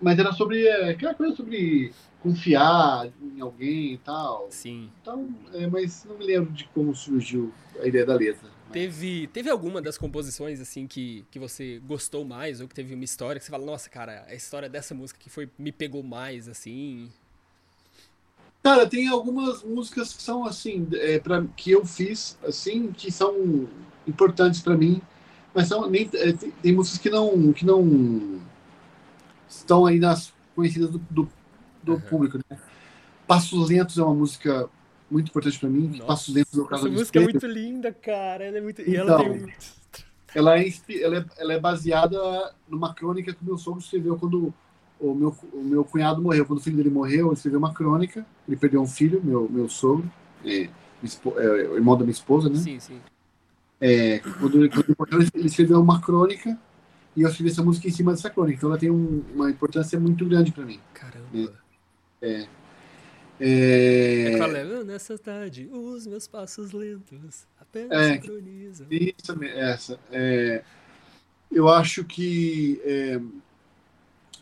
Mas era sobre é, aquela coisa sobre confiar em alguém e tal. Sim. Então, é, mas não me lembro de como surgiu a ideia da letra. Teve, teve alguma das composições, assim, que, que você gostou mais? Ou que teve uma história que você fala, nossa, cara, a história dessa música que foi, me pegou mais, assim? Cara, tem algumas músicas que são assim, é, pra, que eu fiz, assim, que são importantes pra mim, mas são, nem, é, tem, tem músicas que não, que não estão aí nas conhecidas do, do, do Aham. público, né? Passos Lentos é uma música muito importante pra mim. Nossa, Passos Lentos é o caso Essa música é muito linda, cara. Ela é muito. E ela Então. tem. Ela é, ela, é, ela é baseada numa crônica que o meu sogro escreveu quando o meu, o meu cunhado morreu. Quando o filho dele morreu, ele escreveu uma crônica. Ele perdeu um filho, meu, meu sogro, é, é, irmão da minha esposa, né? Sim, sim. É, quando, ele, quando ele morreu, ele escreveu uma crônica e eu escrevi essa música em cima dessa crônica. Então ela tem um- uma importância muito grande para mim. Caramba. É, É que fala, nessa tarde, os meus passos lentos apenas É. sincronizam. Isso, me- essa. É, eu acho que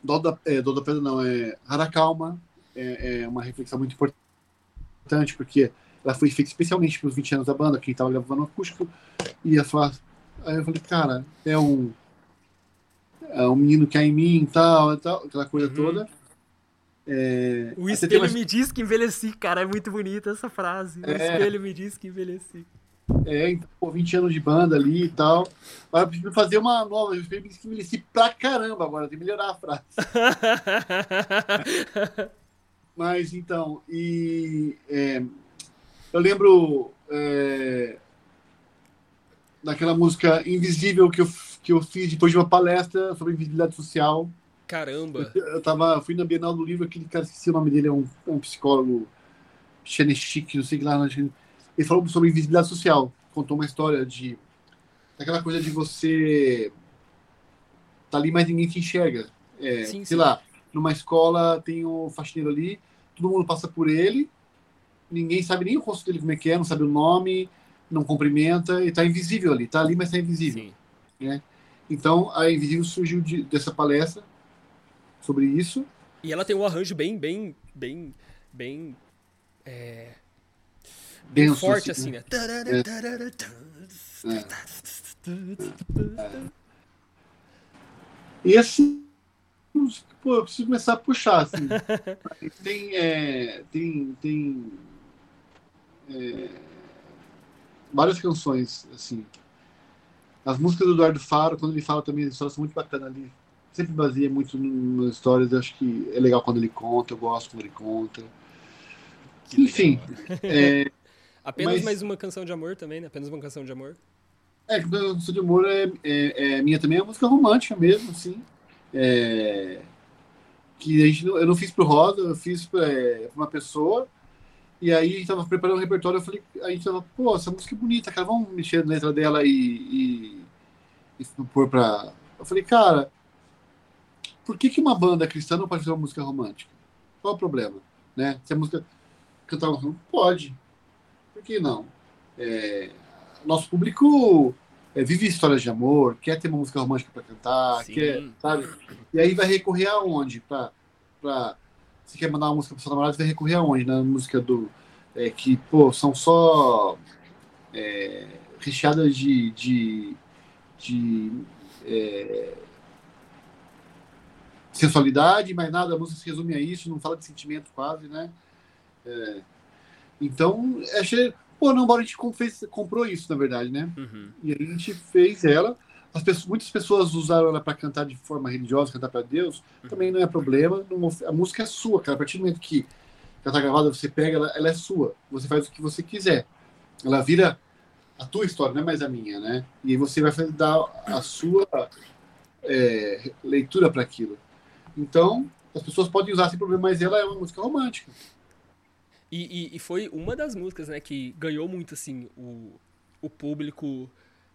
é, Dó da, é, Dó da Pedra não, é Haracalma é, é uma reflexão muito importante, porque ela foi feita especialmente para os 20 anos da banda, quem estava gravando acústico, e ia falar. Aí eu falei, cara, é um. É um menino que é em mim e tal, tal, aquela coisa Uhum. toda. É, O espelho tem me diz que envelheci, cara. É muito bonita essa frase. O É. espelho me diz que envelheci. É, então, pô, 20 anos de banda ali e tal. Mas eu preciso fazer uma nova. Eu envelheci pra caramba agora, tem que melhorar a frase. (laughs) Mas então, e é, eu lembro é, daquela música Invisível que eu, que eu fiz depois de uma palestra sobre invisibilidade social. Caramba. Eu tava, fui na Bienal do Livro, aquele cara, esqueci o nome dele, é um, é um psicólogo Chenechik, não sei que lá. Ele falou sobre invisibilidade social, contou uma história de daquela coisa de você tá ali, mas ninguém te enxerga. É, Sim, sei sim. lá, numa escola tem o faxineiro ali, todo mundo passa por ele, ninguém sabe nem o rosto dele como é que é, não sabe o nome, não cumprimenta, e tá invisível ali, tá ali, mas tá invisível. Sim. Então, a Invisível surgiu de- dessa palestra sobre isso. E ela tem um arranjo bem, bem, bem, bem. É. Bem Denso, forte, assim, assim, né? E assim, pô, eu preciso começar a puxar, assim. (laughs) tem, é, tem, tem é, várias canções, assim. As músicas do Eduardo Faro, quando ele fala também, as histórias são muito bacanas ali. Sempre baseia muito nas histórias, acho que é legal quando ele conta, eu gosto quando ele conta. Que Enfim, legal. (laughs) é, Apenas mas- mais uma canção de amor também, né? Apenas uma canção de amor. É, música de amor é, é, é minha também, é uma música romântica mesmo, assim. É, que a gente, eu não fiz pro Rosa, eu fiz pra, é, pra uma pessoa. E aí a gente tava preparando o repertório, eu falei, a gente tava, pô, essa música é bonita, cara, vamos mexer na letra dela e, e, e pôr pra. Eu falei, cara, por que, que uma banda cristã não pode fazer uma música romântica? Qual o problema? Né? Se a música cantar um pode. Por que não? É, nosso público é, vive histórias de amor, quer ter uma música romântica para cantar, Sim. quer, sabe? E aí vai recorrer aonde? Pra, pra, se quer mandar uma música para sua namorada, vai recorrer aonde? Na música do. É, que, pô, são só é, recheadas de. de, de é, sensualidade, mas nada, a música se resume a isso, não fala de sentimento quase, né? É, então, achei. Pô, não, a gente fez, comprou isso, na verdade, né? Uhum. E a gente fez ela. As pessoas, muitas pessoas usaram ela para cantar de forma religiosa, cantar para Deus. Uhum. Também não é problema. Não, a música é sua, cara. A partir do momento que ela tá gravada, você pega, ela, ela é sua. Você faz o que você quiser. Ela vira a tua história, não é mais a minha, né? E você vai dar a sua é, leitura para aquilo. Então, as pessoas podem usar sem problema, mas ela é uma música romântica. E, e, e, foi uma das músicas, né, que ganhou muito, assim, o, o público,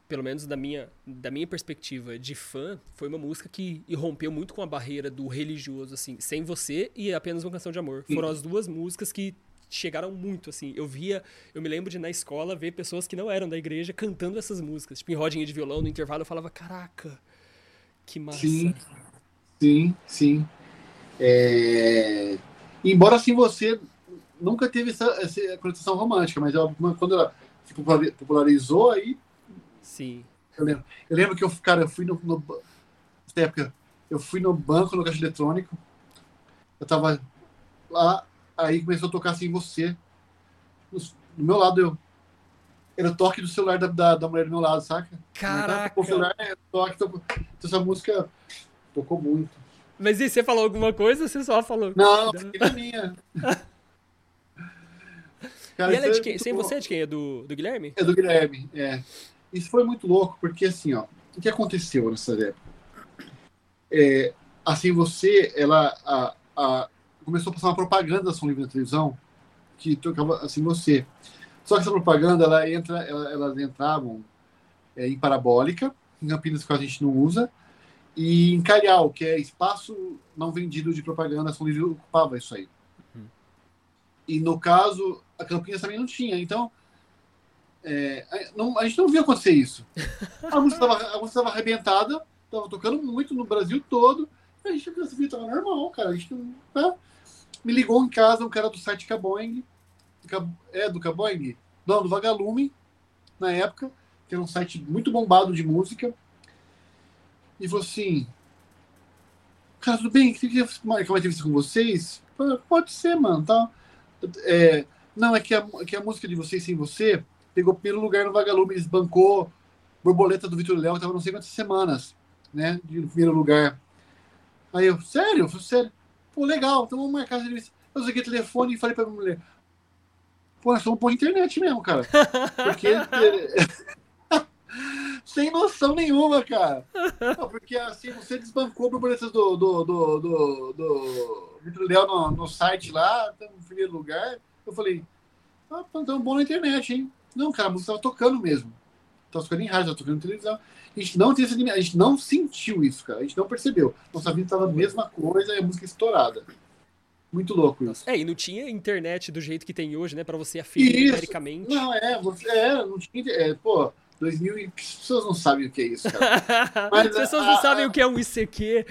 pelo menos da minha, da minha perspectiva de fã, foi uma música que rompeu muito com a barreira do religioso, assim, Sem Você e Apenas Uma Canção de Amor. Foram as duas músicas que chegaram muito, assim. Eu via, eu me lembro de na escola ver pessoas que não eram da igreja cantando essas músicas. Tipo, em rodinha de violão, no intervalo, eu falava, caraca, que massa. Sim, sim, sim. É... Embora assim você nunca teve essa, essa conotação romântica, mas eu, quando ela se popularizou, aí. Sim. Eu lembro, eu lembro que eu, cara, eu fui no, no. Nessa época, eu fui no banco, no caixa eletrônico. Eu tava lá, aí começou a tocar assim, você. No, no meu lado, eu. Era o toque do celular da, da, da mulher do meu lado, saca? Caraca! O celular, é, toque, tocou. Então, essa música tocou muito. Mas e você falou alguma coisa ou você só falou? Não, não, minha. (laughs) Cara, e ela é de quem? Sem você é de quem? É do, do Guilherme? É do Guilherme, é. Isso foi muito louco, porque assim, ó, o que aconteceu nessa época? É, assim, você, ela a, a, começou a passar uma propaganda da São Livre na televisão que tocava assim você. Só que essa propaganda, ela entra, ela, elas entravam é, em parabólica, em Campinas que a gente não usa, e em Calhau, que é espaço não vendido de propaganda, a São Livre ocupava isso aí. E no caso, a Campinas também não tinha. Então, é, não, a gente não via acontecer isso. (laughs) A música estava arrebentada, estava tocando muito no Brasil todo. A gente essa vida normal, cara. A gente não, tá? Me ligou em casa um cara do site Caboing. É, do Caboing? Não, do Vagalume, na época, que era um site muito bombado de música. E falou assim: Cara, tudo bem? Queria marcar uma entrevista com vocês? Pode ser, mano. Tá? É, não, é que, a, que a música de vocês sem você pegou primeiro lugar no Vagalume, eles bancou Borboleta do Vitor Léo, que tava não sei quantas semanas, né? De primeiro lugar. Aí eu, sério? Eu falei, sério. Pô, legal, então vamos marcar essa entrevista. Eu usei o telefone e falei pra minha mulher, pô, nós vamos pôr internet mesmo, cara. (laughs) Porque. Sem noção nenhuma, cara. (laughs) Não, porque assim, você desbancou borboletas do, do, do, do, do Vitor Léo no, no site lá, tá no primeiro lugar. Eu falei, ah, então bom na internet, hein? Não, cara, a música estava tocando mesmo. Tava tocando em rádio, tava tocando em televisão. A gente não essa, a gente não sentiu isso, cara. A gente não percebeu. Nossa vida estava a mesma coisa e a música estourada. Muito louco isso. É, e não tinha internet do jeito que tem hoje, né? Pra você aferir numericamente. Não, é, você, é, não tinha. É, pô, 2000 e... As pessoas não sabem o que é isso, cara. (laughs) Mas, As pessoas a, não sabem a... o que é um ICQ.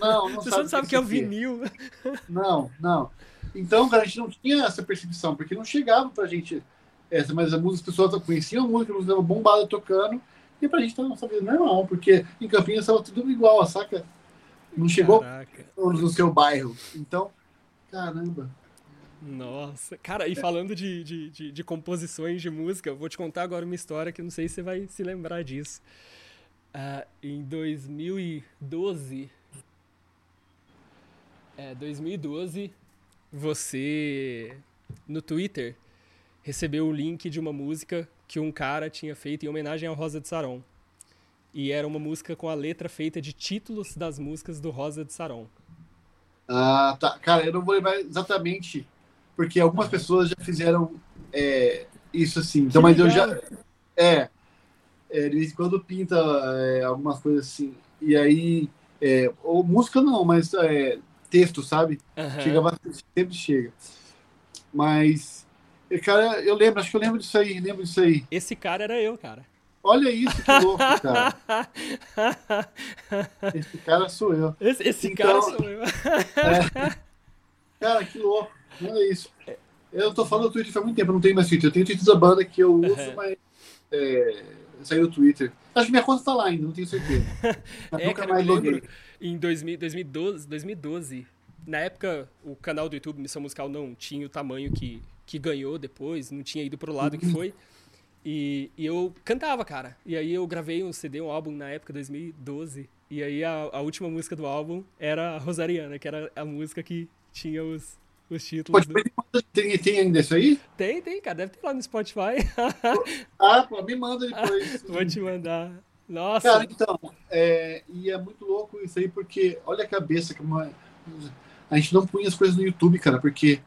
Não, não As pessoas não sabem o que é o vinil. Não, não. Então, cara, a gente não tinha essa percepção, porque não chegava pra gente essa, mas a música, as pessoas conheciam muito, a música estava bombada tocando, e pra gente tava nossa vida normal, porque em Campinas estava tudo igual, saca? Não chegou no seu bairro. Então, caramba. Nossa, cara, e falando de, de, de, de, composições de música, eu vou te contar agora uma história que não sei se você vai se lembrar disso. Uh, em 2012, é, 2012, você no Twitter recebeu o link de uma música que um cara tinha feito em homenagem ao Rosa de Saron. E era uma música com a letra feita de títulos das músicas do Rosa de Saron. Ah, tá. Cara, eu não vou lembrar exatamente, porque algumas pessoas já fizeram é, isso assim. Então, mas eu já. É, é, de vez em quando pinta é, algumas coisas assim. E aí. É, ou música não, mas é, texto, sabe? Aham. Chega bastante, sempre chega. Mas. é, Cara, eu lembro, acho que eu lembro disso aí, lembro disso aí. Esse cara era eu, cara. Olha isso, que louco, (laughs) cara. Esse cara sou eu. Esse, esse Então- cara sou eu. Cara, que louco. Olha isso. Eu tô falando do Twitter faz muito tempo, eu não tenho mais Twitter. Eu tenho Twitter da banda que eu uso, Aham. mas é, saiu do Twitter. Acho que minha conta tá lá ainda, não tenho certeza. (laughs) É, nunca cara, mais loguei. em 2000 2012, 2012, na época o canal do YouTube Missão Musical não tinha o tamanho que, que ganhou depois, não tinha ido pro lado Uhum. que foi. E, e eu cantava, cara. E aí eu gravei um CD, um álbum na época, 2012. E aí a, a última música do álbum era a Rosariana, que era a música que tinha os, os títulos. Do- tem, tem ainda isso aí? Tem, tem, cara. Deve ter lá no Spotify. (laughs) Ah, pô, me manda depois. (laughs) Vou te mandar. Nossa. Cara, então, é, e é muito louco isso aí, porque olha a cabeça que uma. A gente não punha as coisas no YouTube, cara, porque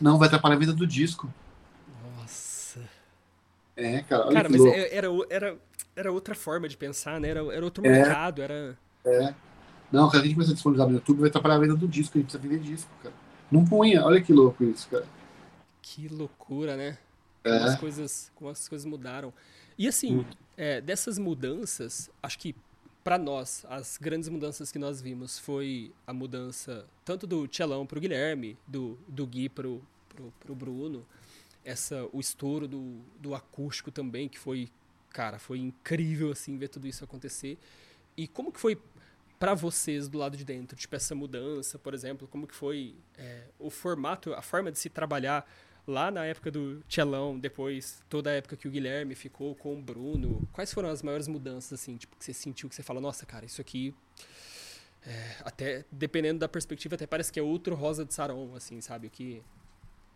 não vai atrapalhar a venda do disco. Nossa. É, cara, olha Cara, que mas louco. é- era, era, era outra forma de pensar, né? Era, era outro É. mercado, era. Não, cara, a gente começa a disponibilizar no YouTube, vai atrapalhar a venda do disco, a gente precisa vender disco, cara. Não punha, olha que louco isso, cara. Que loucura, né? É. Como as coisas, como as coisas mudaram. E assim, é, dessas mudanças, acho que pra nós, as grandes mudanças que nós vimos foi a mudança tanto do Tchelão pro Guilherme, do, do Gui pro, pro, pro Bruno, essa, o estouro do, do acústico também, que foi, cara, foi incrível, assim, ver tudo isso acontecer. E como que foi pra vocês do lado de dentro? Tipo, essa mudança, por exemplo, como que foi é, o formato, a forma de se trabalhar lá na época do Tchelão, depois toda a época que o Guilherme ficou com o Bruno? Quais foram as maiores mudanças, assim, tipo, que você sentiu, que você fala, nossa, cara, isso aqui... é, até, dependendo da perspectiva, até parece que é outro Rosa de Saron, assim, sabe? O que...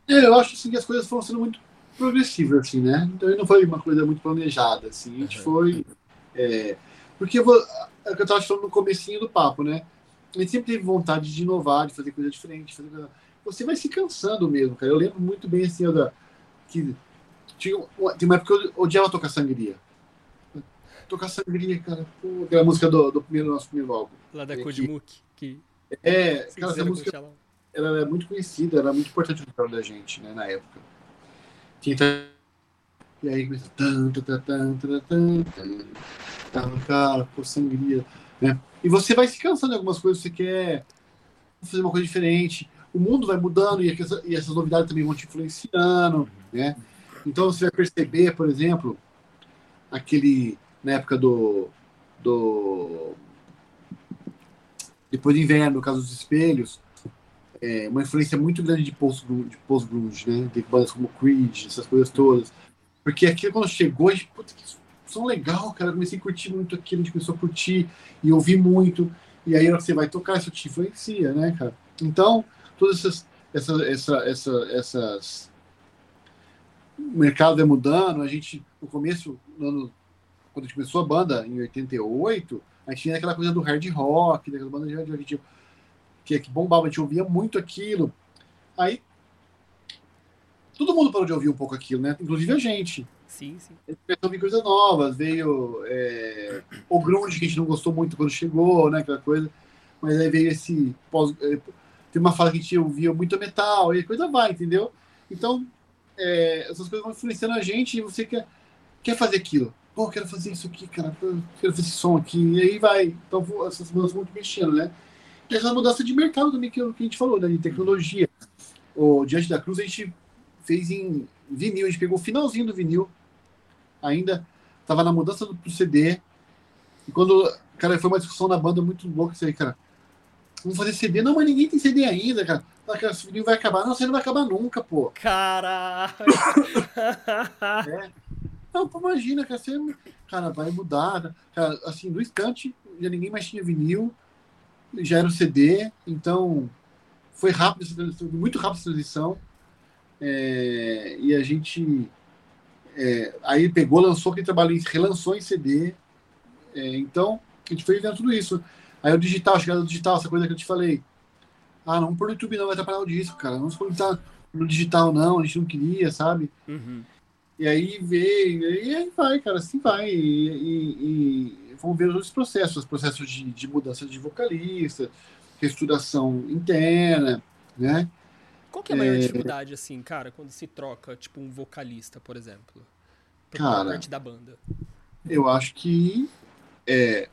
É, eu acho assim, que as coisas foram sendo muito progressivas, assim, né? Então não foi uma coisa muito planejada, assim. A gente Uhum. foi. é, porque eu vou, é o que eu estava falando no comecinho do papo, né? A gente sempre teve vontade de inovar, de fazer coisa diferente. de Fazer coisa... Você vai se cansando mesmo, cara. Eu lembro muito bem assim, da, que tinha, uma- tem uma época que eu odiava tocar sangria. Tocar sangria, cara. Pô, aquela música do, do primeiro, nosso primeiro álbum. Lá da É que-. É, cara, essa música ela é muito conhecida, ela é muito importante no trabalho da gente, né, na época. Tinha E aí começa. Tan, tan, Cara, pô, sangria. Né? E você vai se cansando de algumas coisas, você quer fazer uma coisa diferente. O mundo vai mudando e, essa- e essas novidades também vão te influenciando, né? Então você vai perceber, por exemplo, aquele na época do do depois do inverno, no caso dos espelhos, é, uma influência muito grande de post-grunge, de post-grunge, né? De bandas como Creed, essas coisas todas. Porque aquilo quando chegou, a gente, puta, que som legal, cara. Eu comecei a curtir muito aquilo, a gente começou a curtir e ouvir muito. E aí, você vai tocar, isso te influencia, né, cara? Então, todas essas. Essa, essa, essa, essas. O mercado vai mudando. A gente, no começo, no ano, quando a gente começou a banda, em 88, a gente tinha aquela coisa do hard rock, daquela banda de hard rock que, que, que bombava, a gente ouvia muito aquilo. Aí. Todo mundo parou de ouvir um pouco aquilo, né? Inclusive a gente Sim, sim. começou a ouvir coisas novas, veio é, o grunge que a gente não gostou muito quando chegou, né, aquela coisa, mas aí veio esse pós, é, tem uma fala que a gente ouvia muito metal, e a coisa vai, entendeu? Então, é, essas coisas vão influenciando a gente e você quer, quer fazer aquilo. Pô, eu quero fazer isso aqui, cara, quero fazer esse som aqui, e aí vai. Então, essas mudanças vão te mexendo, né? E essa mudança de mercado também que, que a gente falou, né, de tecnologia. O Diante da Cruz a gente fez em vinil, a gente pegou o finalzinho do vinil, ainda tava na mudança do pro CD. E quando, cara, foi uma discussão na banda muito louca isso aí, cara. Vamos fazer CD? Não, mas ninguém tem CD ainda, cara. Cara, esse vinil vai acabar. Não, você não vai acabar nunca, pô. Caralho! Não, pô, imagina, cara, você, cara, vai mudar. Cara, assim, no instante, já ninguém mais tinha vinil, já era o CD, então foi rápido, muito rápido essa transição. É, e a gente é, aí pegou, lançou aquele trabalho, em- relançou em CD. É, então, a gente foi vendo tudo isso. Aí o digital, a chegada do digital, essa coisa que eu te falei. Ah, não por YouTube não, vai atrapalhar o disco, cara. Não se tá no digital não, a gente não queria, sabe? Uhum. E aí veio, e aí vai, cara, assim vai. E, e, e vamos ver os outros processos, os processos de, de mudança de vocalista, reestruturação interna, né? Qual que é a maior é... dificuldade, assim, cara, quando se troca, tipo, um vocalista, por exemplo? Cara, parte da banda. Eu acho que é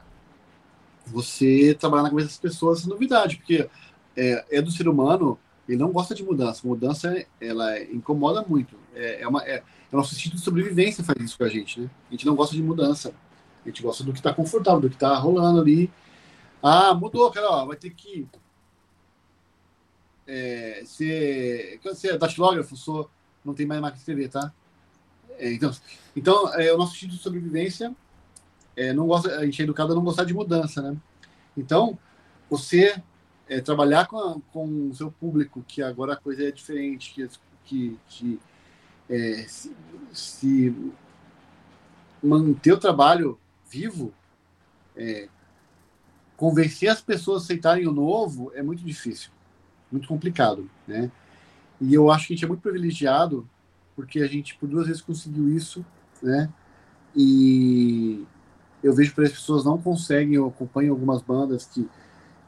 você trabalhar na cabeça das pessoas essa novidade, porque é, é do ser humano, ele não gosta de mudança. Mudança, ela incomoda muito. É, é, uma, é, é o nosso instinto de sobrevivência faz isso com a gente, né? A gente não gosta de mudança. A gente gosta do que está confortável, do que está rolando ali. Ah, mudou, cara, ó, vai ter que é, ser, ser datilógrafo, sou, não tem mais máquina de escrever, tá? É, então, então é, o nosso instinto de sobrevivência é, não gosta, a gente é educado a não gostar de mudança, né? Então, você é, trabalhar com, a, com o seu público, que agora a coisa é diferente, que, que, que é, se, se, manter o trabalho vivo, é, convencer as pessoas a aceitarem o novo é muito difícil, muito complicado, né? E eu acho que a gente é muito privilegiado porque a gente por duas vezes conseguiu isso, né? E eu vejo que as pessoas não conseguem, eu acompanho algumas bandas que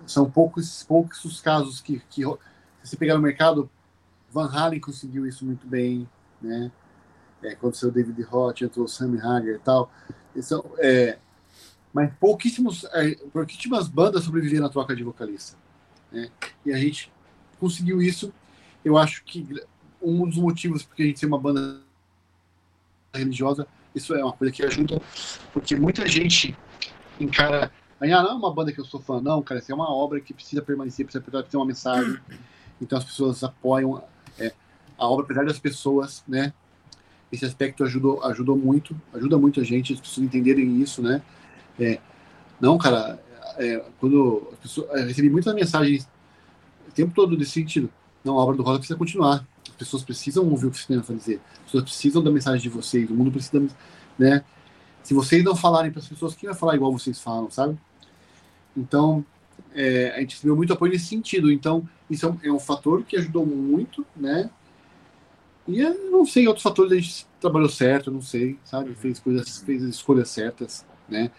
são poucos, poucos os casos que, que se pegar no mercado, Van Halen conseguiu isso muito bem, né? É, quando saiu David Roth, entrou Sammy Hagar e tal. São, é, mas é, pouquíssimas bandas sobreviveram à troca de vocalista. Né? E a gente conseguiu isso. Eu acho que um dos motivos porque a gente tem uma banda religiosa, isso é uma coisa que ajuda, porque muita gente encara ah, não é uma banda que eu sou fã, não, cara, isso é uma obra que precisa permanecer, precisa ter uma mensagem. Então as pessoas apoiam é, a obra, apesar das pessoas, né? Esse aspecto ajudou, ajudou muito, ajuda muito a gente, as pessoas entenderem isso, né? É, não, cara, é, quando pessoas, eu recebi muitas mensagens o tempo todo desse sentido. Não, a obra do Rosa precisa continuar. As pessoas precisam ouvir o que você tem a dizer. As pessoas precisam da mensagem de vocês. O mundo precisa, né? Se vocês não falarem para as pessoas, quem vai falar igual vocês falam, sabe? Então, é, a gente recebeu muito apoio nesse sentido. Então, isso é um, é um, fator que ajudou muito, né? E eu não sei, outros fatores a gente trabalhou certo, não sei, sabe? Fez coisas, fez escolhas certas, né?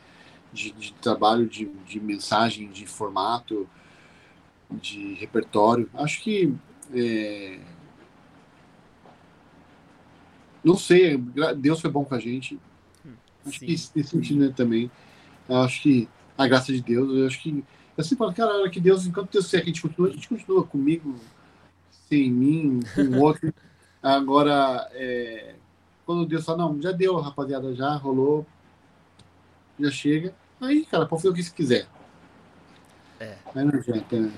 De, de trabalho, de, de mensagem, de formato, de repertório. Acho que. É... Não sei, Deus foi bom com a gente. Hum, acho sim, que nesse sentido né, também. Acho que a graça de Deus. Eu acho que. Eu sempre falo, cara, que Deus, enquanto Deus quer que a gente continue, a gente continua comigo, sem mim, com o outro. (laughs) Agora, é, quando Deus fala, não, já deu, rapaziada, já rolou, já chega. Aí, cara, pode fazer o que você quiser. É. Aí não adianta, né?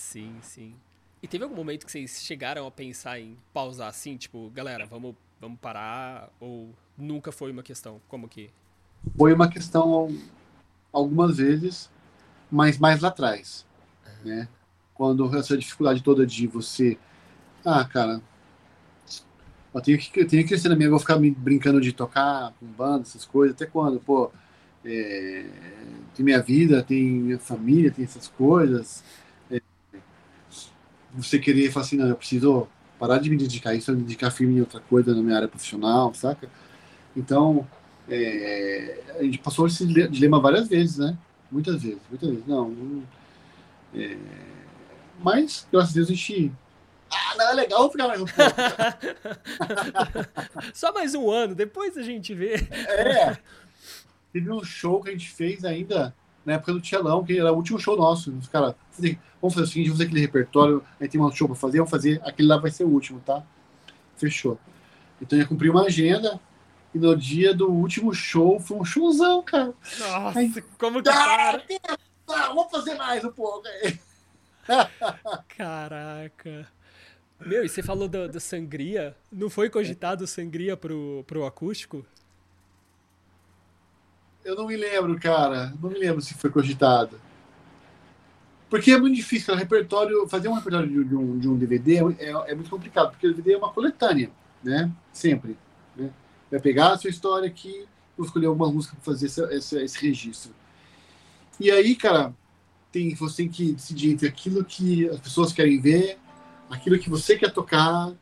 Sim, sim. E teve algum momento que vocês chegaram a pensar em pausar assim, tipo, galera, vamos, vamos parar? Ou nunca foi uma questão? Como que? Foi uma questão algumas vezes, mas mais lá atrás, né? Quando essa dificuldade toda de você, ah, cara, eu tenho que, eu tenho que crescer na minha, eu vou ficar me brincando de tocar com banda, essas coisas, até quando, pô, é, tem minha vida, tem minha família, tem essas coisas. Você querer falar assim, não, eu preciso parar de me dedicar a isso, me dedicar firme em outra coisa na minha área profissional, saca? Então, é, a gente passou esse dilema várias vezes, né? Muitas vezes, muitas vezes. Não, não é, mas, graças a Deus, a gente. Ah, não, é legal ficar mais um pouco. (laughs) Só mais um ano, depois a gente vê. É. Teve um show que a gente fez ainda na época do Tchelão, que era o último show nosso. Os caras, vamos fazer o seguinte, vamos fazer aquele repertório, aí tem um show pra fazer, vamos fazer, aquele lá vai ser o último, tá? Fechou. Então ia cumprir uma agenda, e no dia do último show, foi um showzão, cara. Nossa, aí, como que ah, para? Ah, vamos fazer mais um pouco aí. (laughs) Caraca. Meu, e você falou da, da sangria? Não foi cogitado sangria pro, pro acústico? Eu não me lembro, cara. Não me lembro se foi cogitado. Porque é muito difícil, o repertório, fazer um repertório de, um, de um DVD é, é, é, muito complicado, porque o DVD é uma coletânea, né? Sempre. Né? vai pegar a sua história aqui, vou escolher algumas músicas para fazer esse, registro. E aí, cara, tem, você tem que decidir entre aquilo que as pessoas querem ver, aquilo que você quer tocar,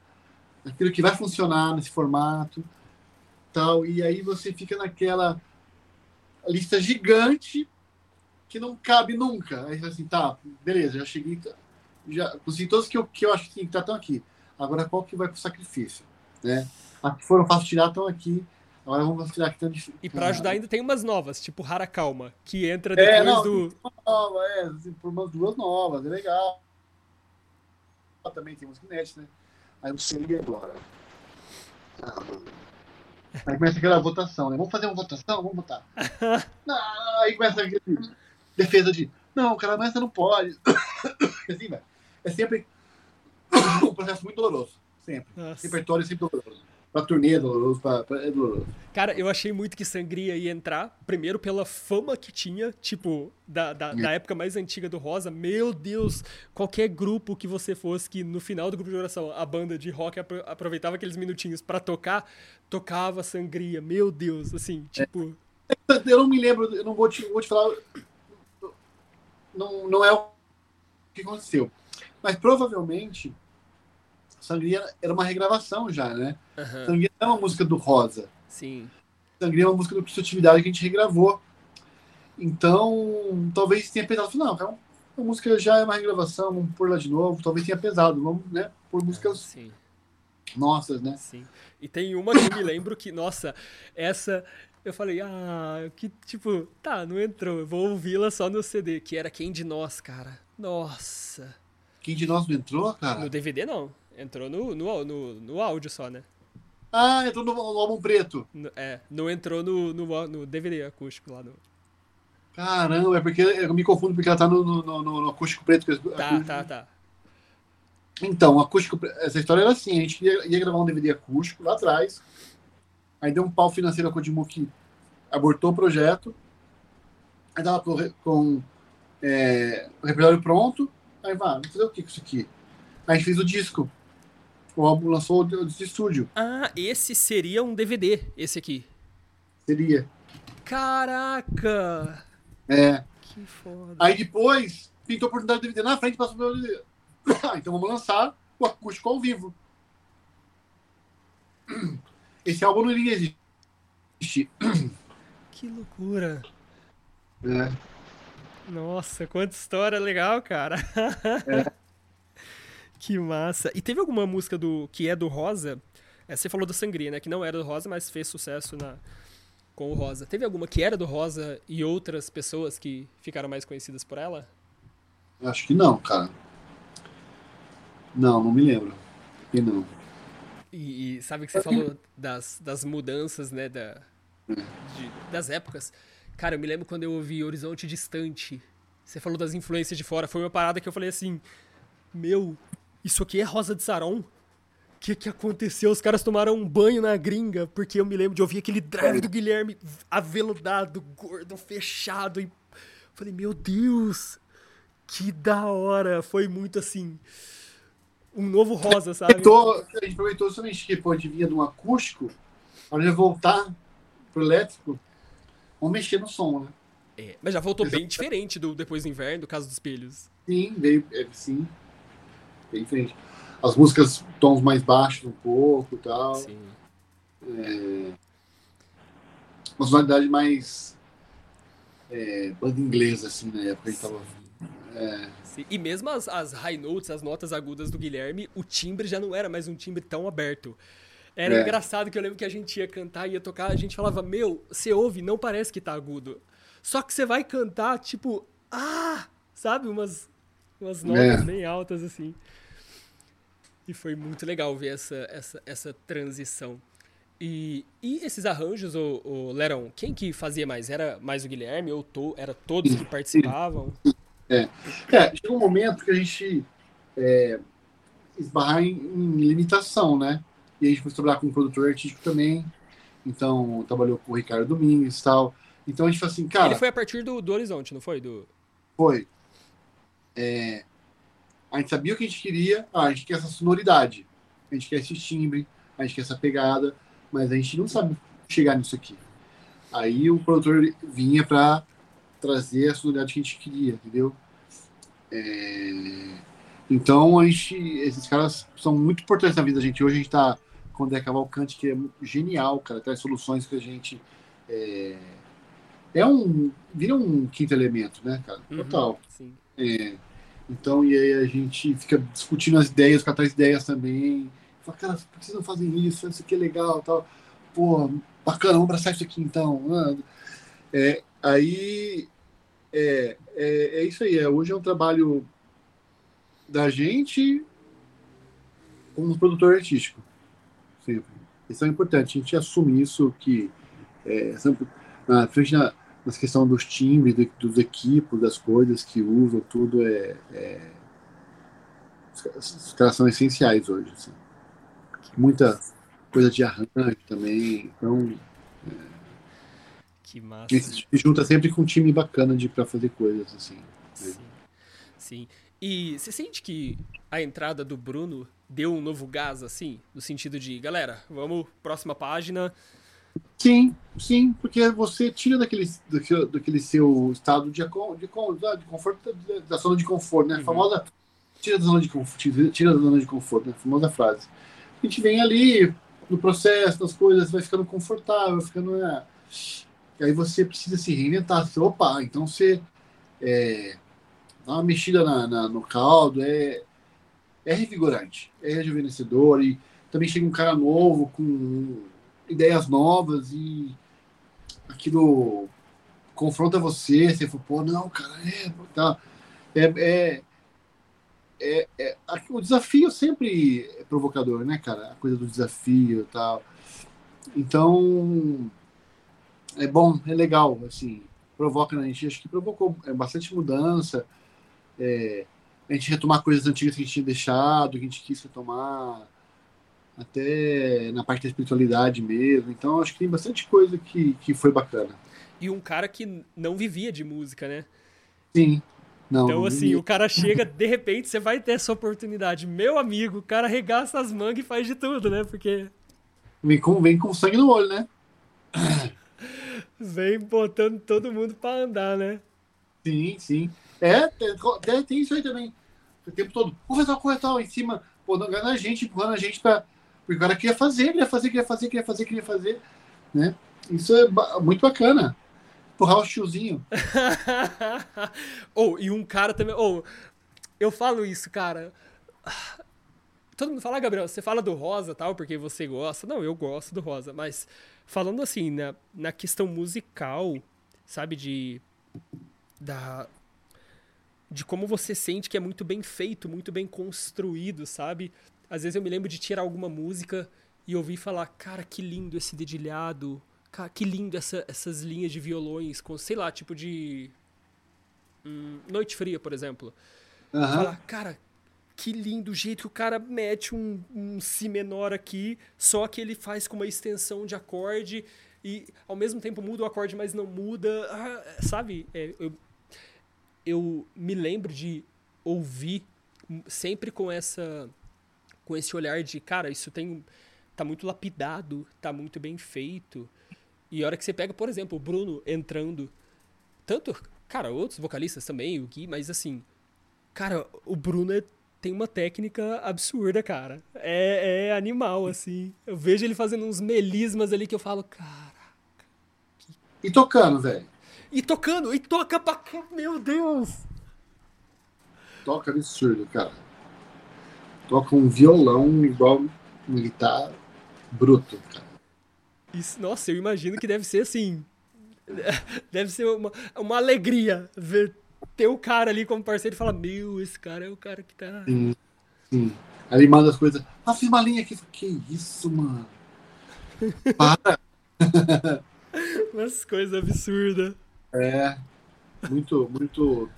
aquilo que vai funcionar nesse formato, tal. E aí você fica naquela lista gigante que não cabe nunca. Aí assim, tá, beleza, já cheguei, já consegui todos que eu, que eu acho que estão aqui. Agora qual que vai pro sacrifício, né? As que foram fácil tirar estão aqui. Agora vamos tirar que tão difícil. E para ajudar ainda tem umas novas, tipo Rara Calma, que entra depois é, não, do. Nova, é, assim, por umas duas novas, é legal. Também tem música inédita, né? Aí você liga agora. Ah, aí começa aquela votação, né? Vamos fazer uma votação? Vamos votar. (laughs) não, aí começa aquele defesa de não, cara, mas você não pode. (coughs) assim, velho. É sempre (coughs) um processo muito doloroso. Sempre. Nossa. Repertório sempre doloroso. Pra turnê doloroso, pra, pra, é doloroso. Cara, eu achei muito que Sangria ia entrar, primeiro pela fama que tinha, tipo, da, da, da, época mais antiga do Rosa. Meu Deus, qualquer grupo que você fosse, que no final do grupo de oração, a banda de rock aproveitava aqueles minutinhos para tocar, tocava Sangria. Meu Deus, assim, tipo... É. Eu não me lembro, eu não vou te, vou te falar... Não, não é o que aconteceu. Mas provavelmente Sangria era uma regravação já, né? Uhum. Sangria é uma música do Rosa. Sim. Sangria é uma música do Cristiatividade que a gente regravou. Então, talvez tenha pesado. Não, é uma, a música já é uma regravação, vamos pôr lá de novo. Talvez tenha pesado, vamos, né? Por músicas Sim. nossas, né? Sim. E tem uma que eu me lembro que, nossa, essa eu falei, ah, que tipo, tá, não entrou, vou ouvi-la só no CD, que era Quem de Nós, cara. Nossa. Quem de Nós não entrou, cara? No DVD não. Entrou no, no, no, no áudio só, né? Ah, entrou no, no álbum preto. No, é, não entrou no, no, no DVD acústico lá no. Caramba, é porque eu me confundo porque ela tá no, no, no, no acústico preto. Tá, acústico... tá, tá. Então, acústico, essa história era assim, a gente ia, ia, gravar um DVD acústico lá atrás, aí deu um pau financeiro com o Kojima que abortou o projeto, aí tava com, com é, o repertório pronto, aí vai, vamos fazer o que com isso aqui? Aí a gente fez o disco o álbum lançou de estúdio. Ah, esse seria um DVD, esse aqui. Seria. Caraca! É. Que foda. Aí depois, pintou a oportunidade de DVD na frente, passou pelo DVD. (coughs) Então vamos lançar o acústico ao vivo. (coughs) Esse álbum não iria existir. (coughs) Que loucura. É. Nossa, quanta história legal, cara. É. (laughs) Que massa. E teve alguma música do que é do Rosa? É, você falou do Sangria, né? Que não era do Rosa, mas fez sucesso na, com o Rosa. Teve alguma que era do Rosa e outras pessoas que ficaram mais conhecidas por ela? Acho que não, cara. Não, não me lembro. E não. E, e sabe que você falou das, das mudanças, né? Da, de, das épocas. Cara, eu me lembro quando eu ouvi Horizonte Distante. Você falou das influências de fora. Foi uma parada que eu falei assim: Meu, isso aqui é Rosa de Saron? O que, que aconteceu? Os caras tomaram um banho na gringa, porque eu me lembro de ouvir aquele drive do Guilherme aveludado, gordo, fechado. E falei, meu Deus, que da hora. Foi muito assim. Um novo rosa, sabe? A gente aproveitou somente que pode vir de um acústico, para ele voltar pro elétrico, vamos mexer no som, né? É, mas já voltou bem diferente do depois do inverno, do caso dos espelhos. Sim, veio, é, sim bem diferente. As músicas, tons mais baixos um pouco e tal. Sim. É, uma sonoridade mais é, banda inglesa, assim, na época. A gente tava, é... E mesmo as, as high notes, as notas agudas do Guilherme, o timbre já não era mais um timbre tão aberto. Era é. engraçado que eu lembro que a gente ia cantar, ia tocar, a gente falava, meu, você ouve, não parece que tá agudo. Só que você vai cantar, tipo, ah, sabe? Umas, umas notas é. bem altas, assim. E foi muito legal ver essa, essa, essa transição. E, e esses arranjos, o, o Lerão, quem que fazia mais? Era mais o Guilherme ou to, era todos que participavam? É. é, chegou um momento que a gente é, esbarrar em, em, limitação, né? E a gente foi trabalhar com um produtor artístico também. Então, trabalhou com o Ricardo Domingues e tal. Então a gente falou assim, cara. Ele foi a partir do, do Horizonte, não foi? Do... Foi. É, a gente sabia o que a gente queria, ah, a gente quer essa sonoridade, a gente quer esse timbre, a gente quer essa pegada, mas a gente não sabe chegar nisso aqui. Aí o produtor vinha para trazer a sonoridade que a gente queria, entendeu? É... Então, a gente, esses caras são muito importantes na vida da gente. Hoje a gente está com o André Cavalcante, que é genial, cara, traz soluções que a gente. É, é um. vira um quinto elemento, né, cara? Uhum, Total. Uhum, é, então, e aí a gente fica discutindo as ideias, com traz ideias também. Fala, cara, por que vocês não fazem isso? Isso aqui é legal tal. Pô, bacana, vamos abraçar isso aqui então. É, aí é, é, é isso aí. É, hoje é um trabalho da gente como produtor artístico. Isso é importante. A gente assume isso que é, na frente na, na questão dos timbres, do, dos equipos, das coisas que usam, tudo é, é os caras são essenciais hoje. Assim. Muita coisa de arranjo também. Então, que massa. Se junta sempre com um time bacana de para fazer coisas assim. Né? Sim. Sim. E você sente que a entrada do Bruno deu um novo gás, assim? No sentido de, galera, vamos, próxima página. Sim, sim, porque você tira daquele, daquele, daquele seu estado de, de, de conforto, da zona de conforto, né? A uhum. famosa tira da zona de conforto, tira da zona de conforto, né? A famosa frase. A gente vem ali no processo, nas coisas, vai ficando confortável, ficando. Né? E aí você precisa se reinventar. Você, opa, então você é, dá uma mexida na, na, no caldo, é, é revigorante, é rejuvenescedor. E também chega um cara novo, com ideias novas e aquilo confronta você. Você fala, pô, não, cara, é. Tá, é, é, é, é, o desafio sempre é provocador, né, cara? A coisa do desafio e tal. Então, é bom, é legal, assim, provoca na gente, acho que provocou é, bastante mudança, é, a gente retomar coisas antigas que a gente tinha deixado, que a gente quis retomar, até na parte da espiritualidade mesmo, então acho que tem bastante coisa que, que foi bacana. E um cara que não vivia de música, né? Sim. Não, então, assim, o cara chega, de repente, você vai ter essa oportunidade. Meu amigo, o cara arregaça as mangas e faz de tudo, né? Porque. Vem com, vem com sangue no olho, né? Vem botando todo mundo para andar, né? Sim, sim. É, tem, tem isso aí também. O tempo todo. Vou fazer uma corretal em cima, pô, não a gente, empurrando a gente para Porque o cara queria fazer, queria fazer, queria fazer, queria fazer, queria fazer. Né? Isso é muito bacana. Empurrar o tiozinho. (laughs) ou, oh, e um cara também. Ou, oh, eu falo isso, cara. Todo mundo fala, ah, Gabriel, você fala do rosa tal, porque você gosta. Não, eu gosto do rosa, mas falando assim, na, na questão musical, sabe, de. Da, de como você sente que é muito bem feito, muito bem construído, sabe? Às vezes eu me lembro de tirar alguma música e ouvir falar, cara, que lindo esse dedilhado, cara, que lindo essa, essas linhas de violões, com, sei lá, tipo de. Hum, Noite Fria, por exemplo. Uhum. Falar, cara, que lindo o jeito que o cara mete um, um Si menor aqui, só que ele faz com uma extensão de acorde e ao mesmo tempo muda o acorde, mas não muda. Ah, sabe? É, eu, eu me lembro de ouvir sempre com essa com esse olhar de, cara, isso tem tá muito lapidado, tá muito bem feito. E a hora que você pega, por exemplo, o Bruno entrando, tanto, cara, outros vocalistas também, o Gui, mas assim, cara, o Bruno é tem uma técnica absurda, cara. É, é animal, assim. Eu vejo ele fazendo uns melismas ali que eu falo, caraca. Que... E tocando, velho. E tocando, e toca pra. Meu Deus! Toca absurdo, cara. Toca um violão igual guitarra bruto, cara. Isso, nossa, eu imagino que deve ser assim. (laughs) Deve ser uma, uma alegria ver ter o cara ali como parceiro e falar, meu, esse cara é o cara que tá. Sim, sim. Aí manda as coisas. Ah, fiz uma linha aqui. Que isso, mano? (laughs) Para! (laughs) Umas coisas absurdas. É. Muito, muito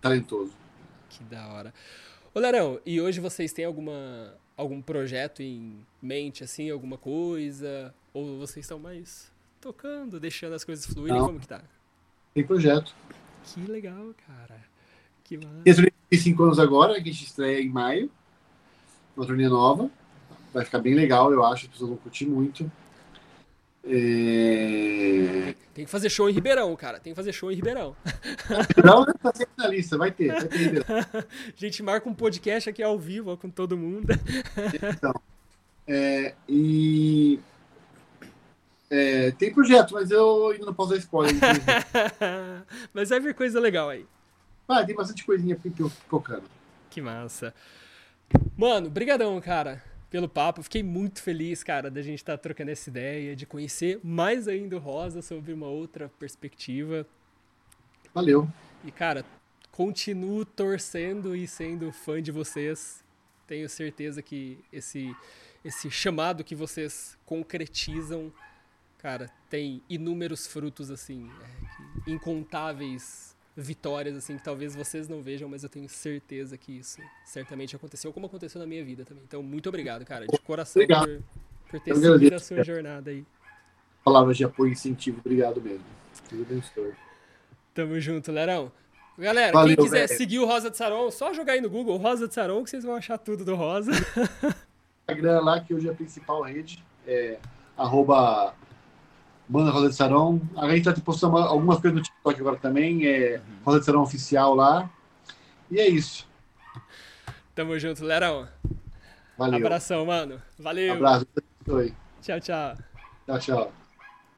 talentoso. Que da hora. Ô, Larão, e hoje vocês têm alguma, algum projeto em mente, assim, alguma coisa? Ou vocês estão mais tocando, deixando as coisas fluírem? Não. Como que tá? Tem projeto. Que legal, cara. Que massa. Tem cinco anos agora, que a gente estreia em maio. Uma turnê nova. Vai ficar bem legal, eu acho. As pessoas vão curtir muito. É... Tem que fazer show em Ribeirão, cara. Tem que fazer show em Ribeirão. Ribeirão tá sempre na lista, vai ter, vai ter Ribeirão. (laughs) A gente marca um podcast aqui ao vivo ó, com todo mundo. Então, é, e é, tem projeto, mas eu ainda não posso dar spoiler. (laughs) mas vai vir coisa legal aí. Ah, tem bastante coisinha pipocando. Que massa. Mano, brigadão, cara pelo papo. Fiquei muito feliz, cara, da gente estar tá trocando essa ideia, de conhecer mais ainda o Rosa sobre uma outra perspectiva. Valeu. E, cara, continuo torcendo e sendo fã de vocês. Tenho certeza que esse, esse chamado que vocês concretizam, cara, tem inúmeros frutos, assim, é, incontáveis vitórias, assim, que talvez vocês não vejam, mas eu tenho certeza que isso certamente aconteceu, como aconteceu na minha vida também. Então, muito obrigado, cara, de coração por, por, ter seguido a sua jornada aí. Palavras de apoio e incentivo, obrigado mesmo. Tudo bem, Tamo junto, Lerão. Galera, Valeu, quem quiser velho. seguir o Rosa de Saron, só jogar aí no Google Rosa de Saron que vocês vão achar tudo do Rosa. Instagram lá, que hoje é a principal rede, é arroba Banda Rosa de Sarão. A gente está postando algumas coisas no TikTok agora também. É. Rosa de Sarão Oficial lá. E é isso. Tamo junto, Lerão. Valeu. Abração, mano. Valeu. Abraço. Tchau, tchau. Tchau, tchau.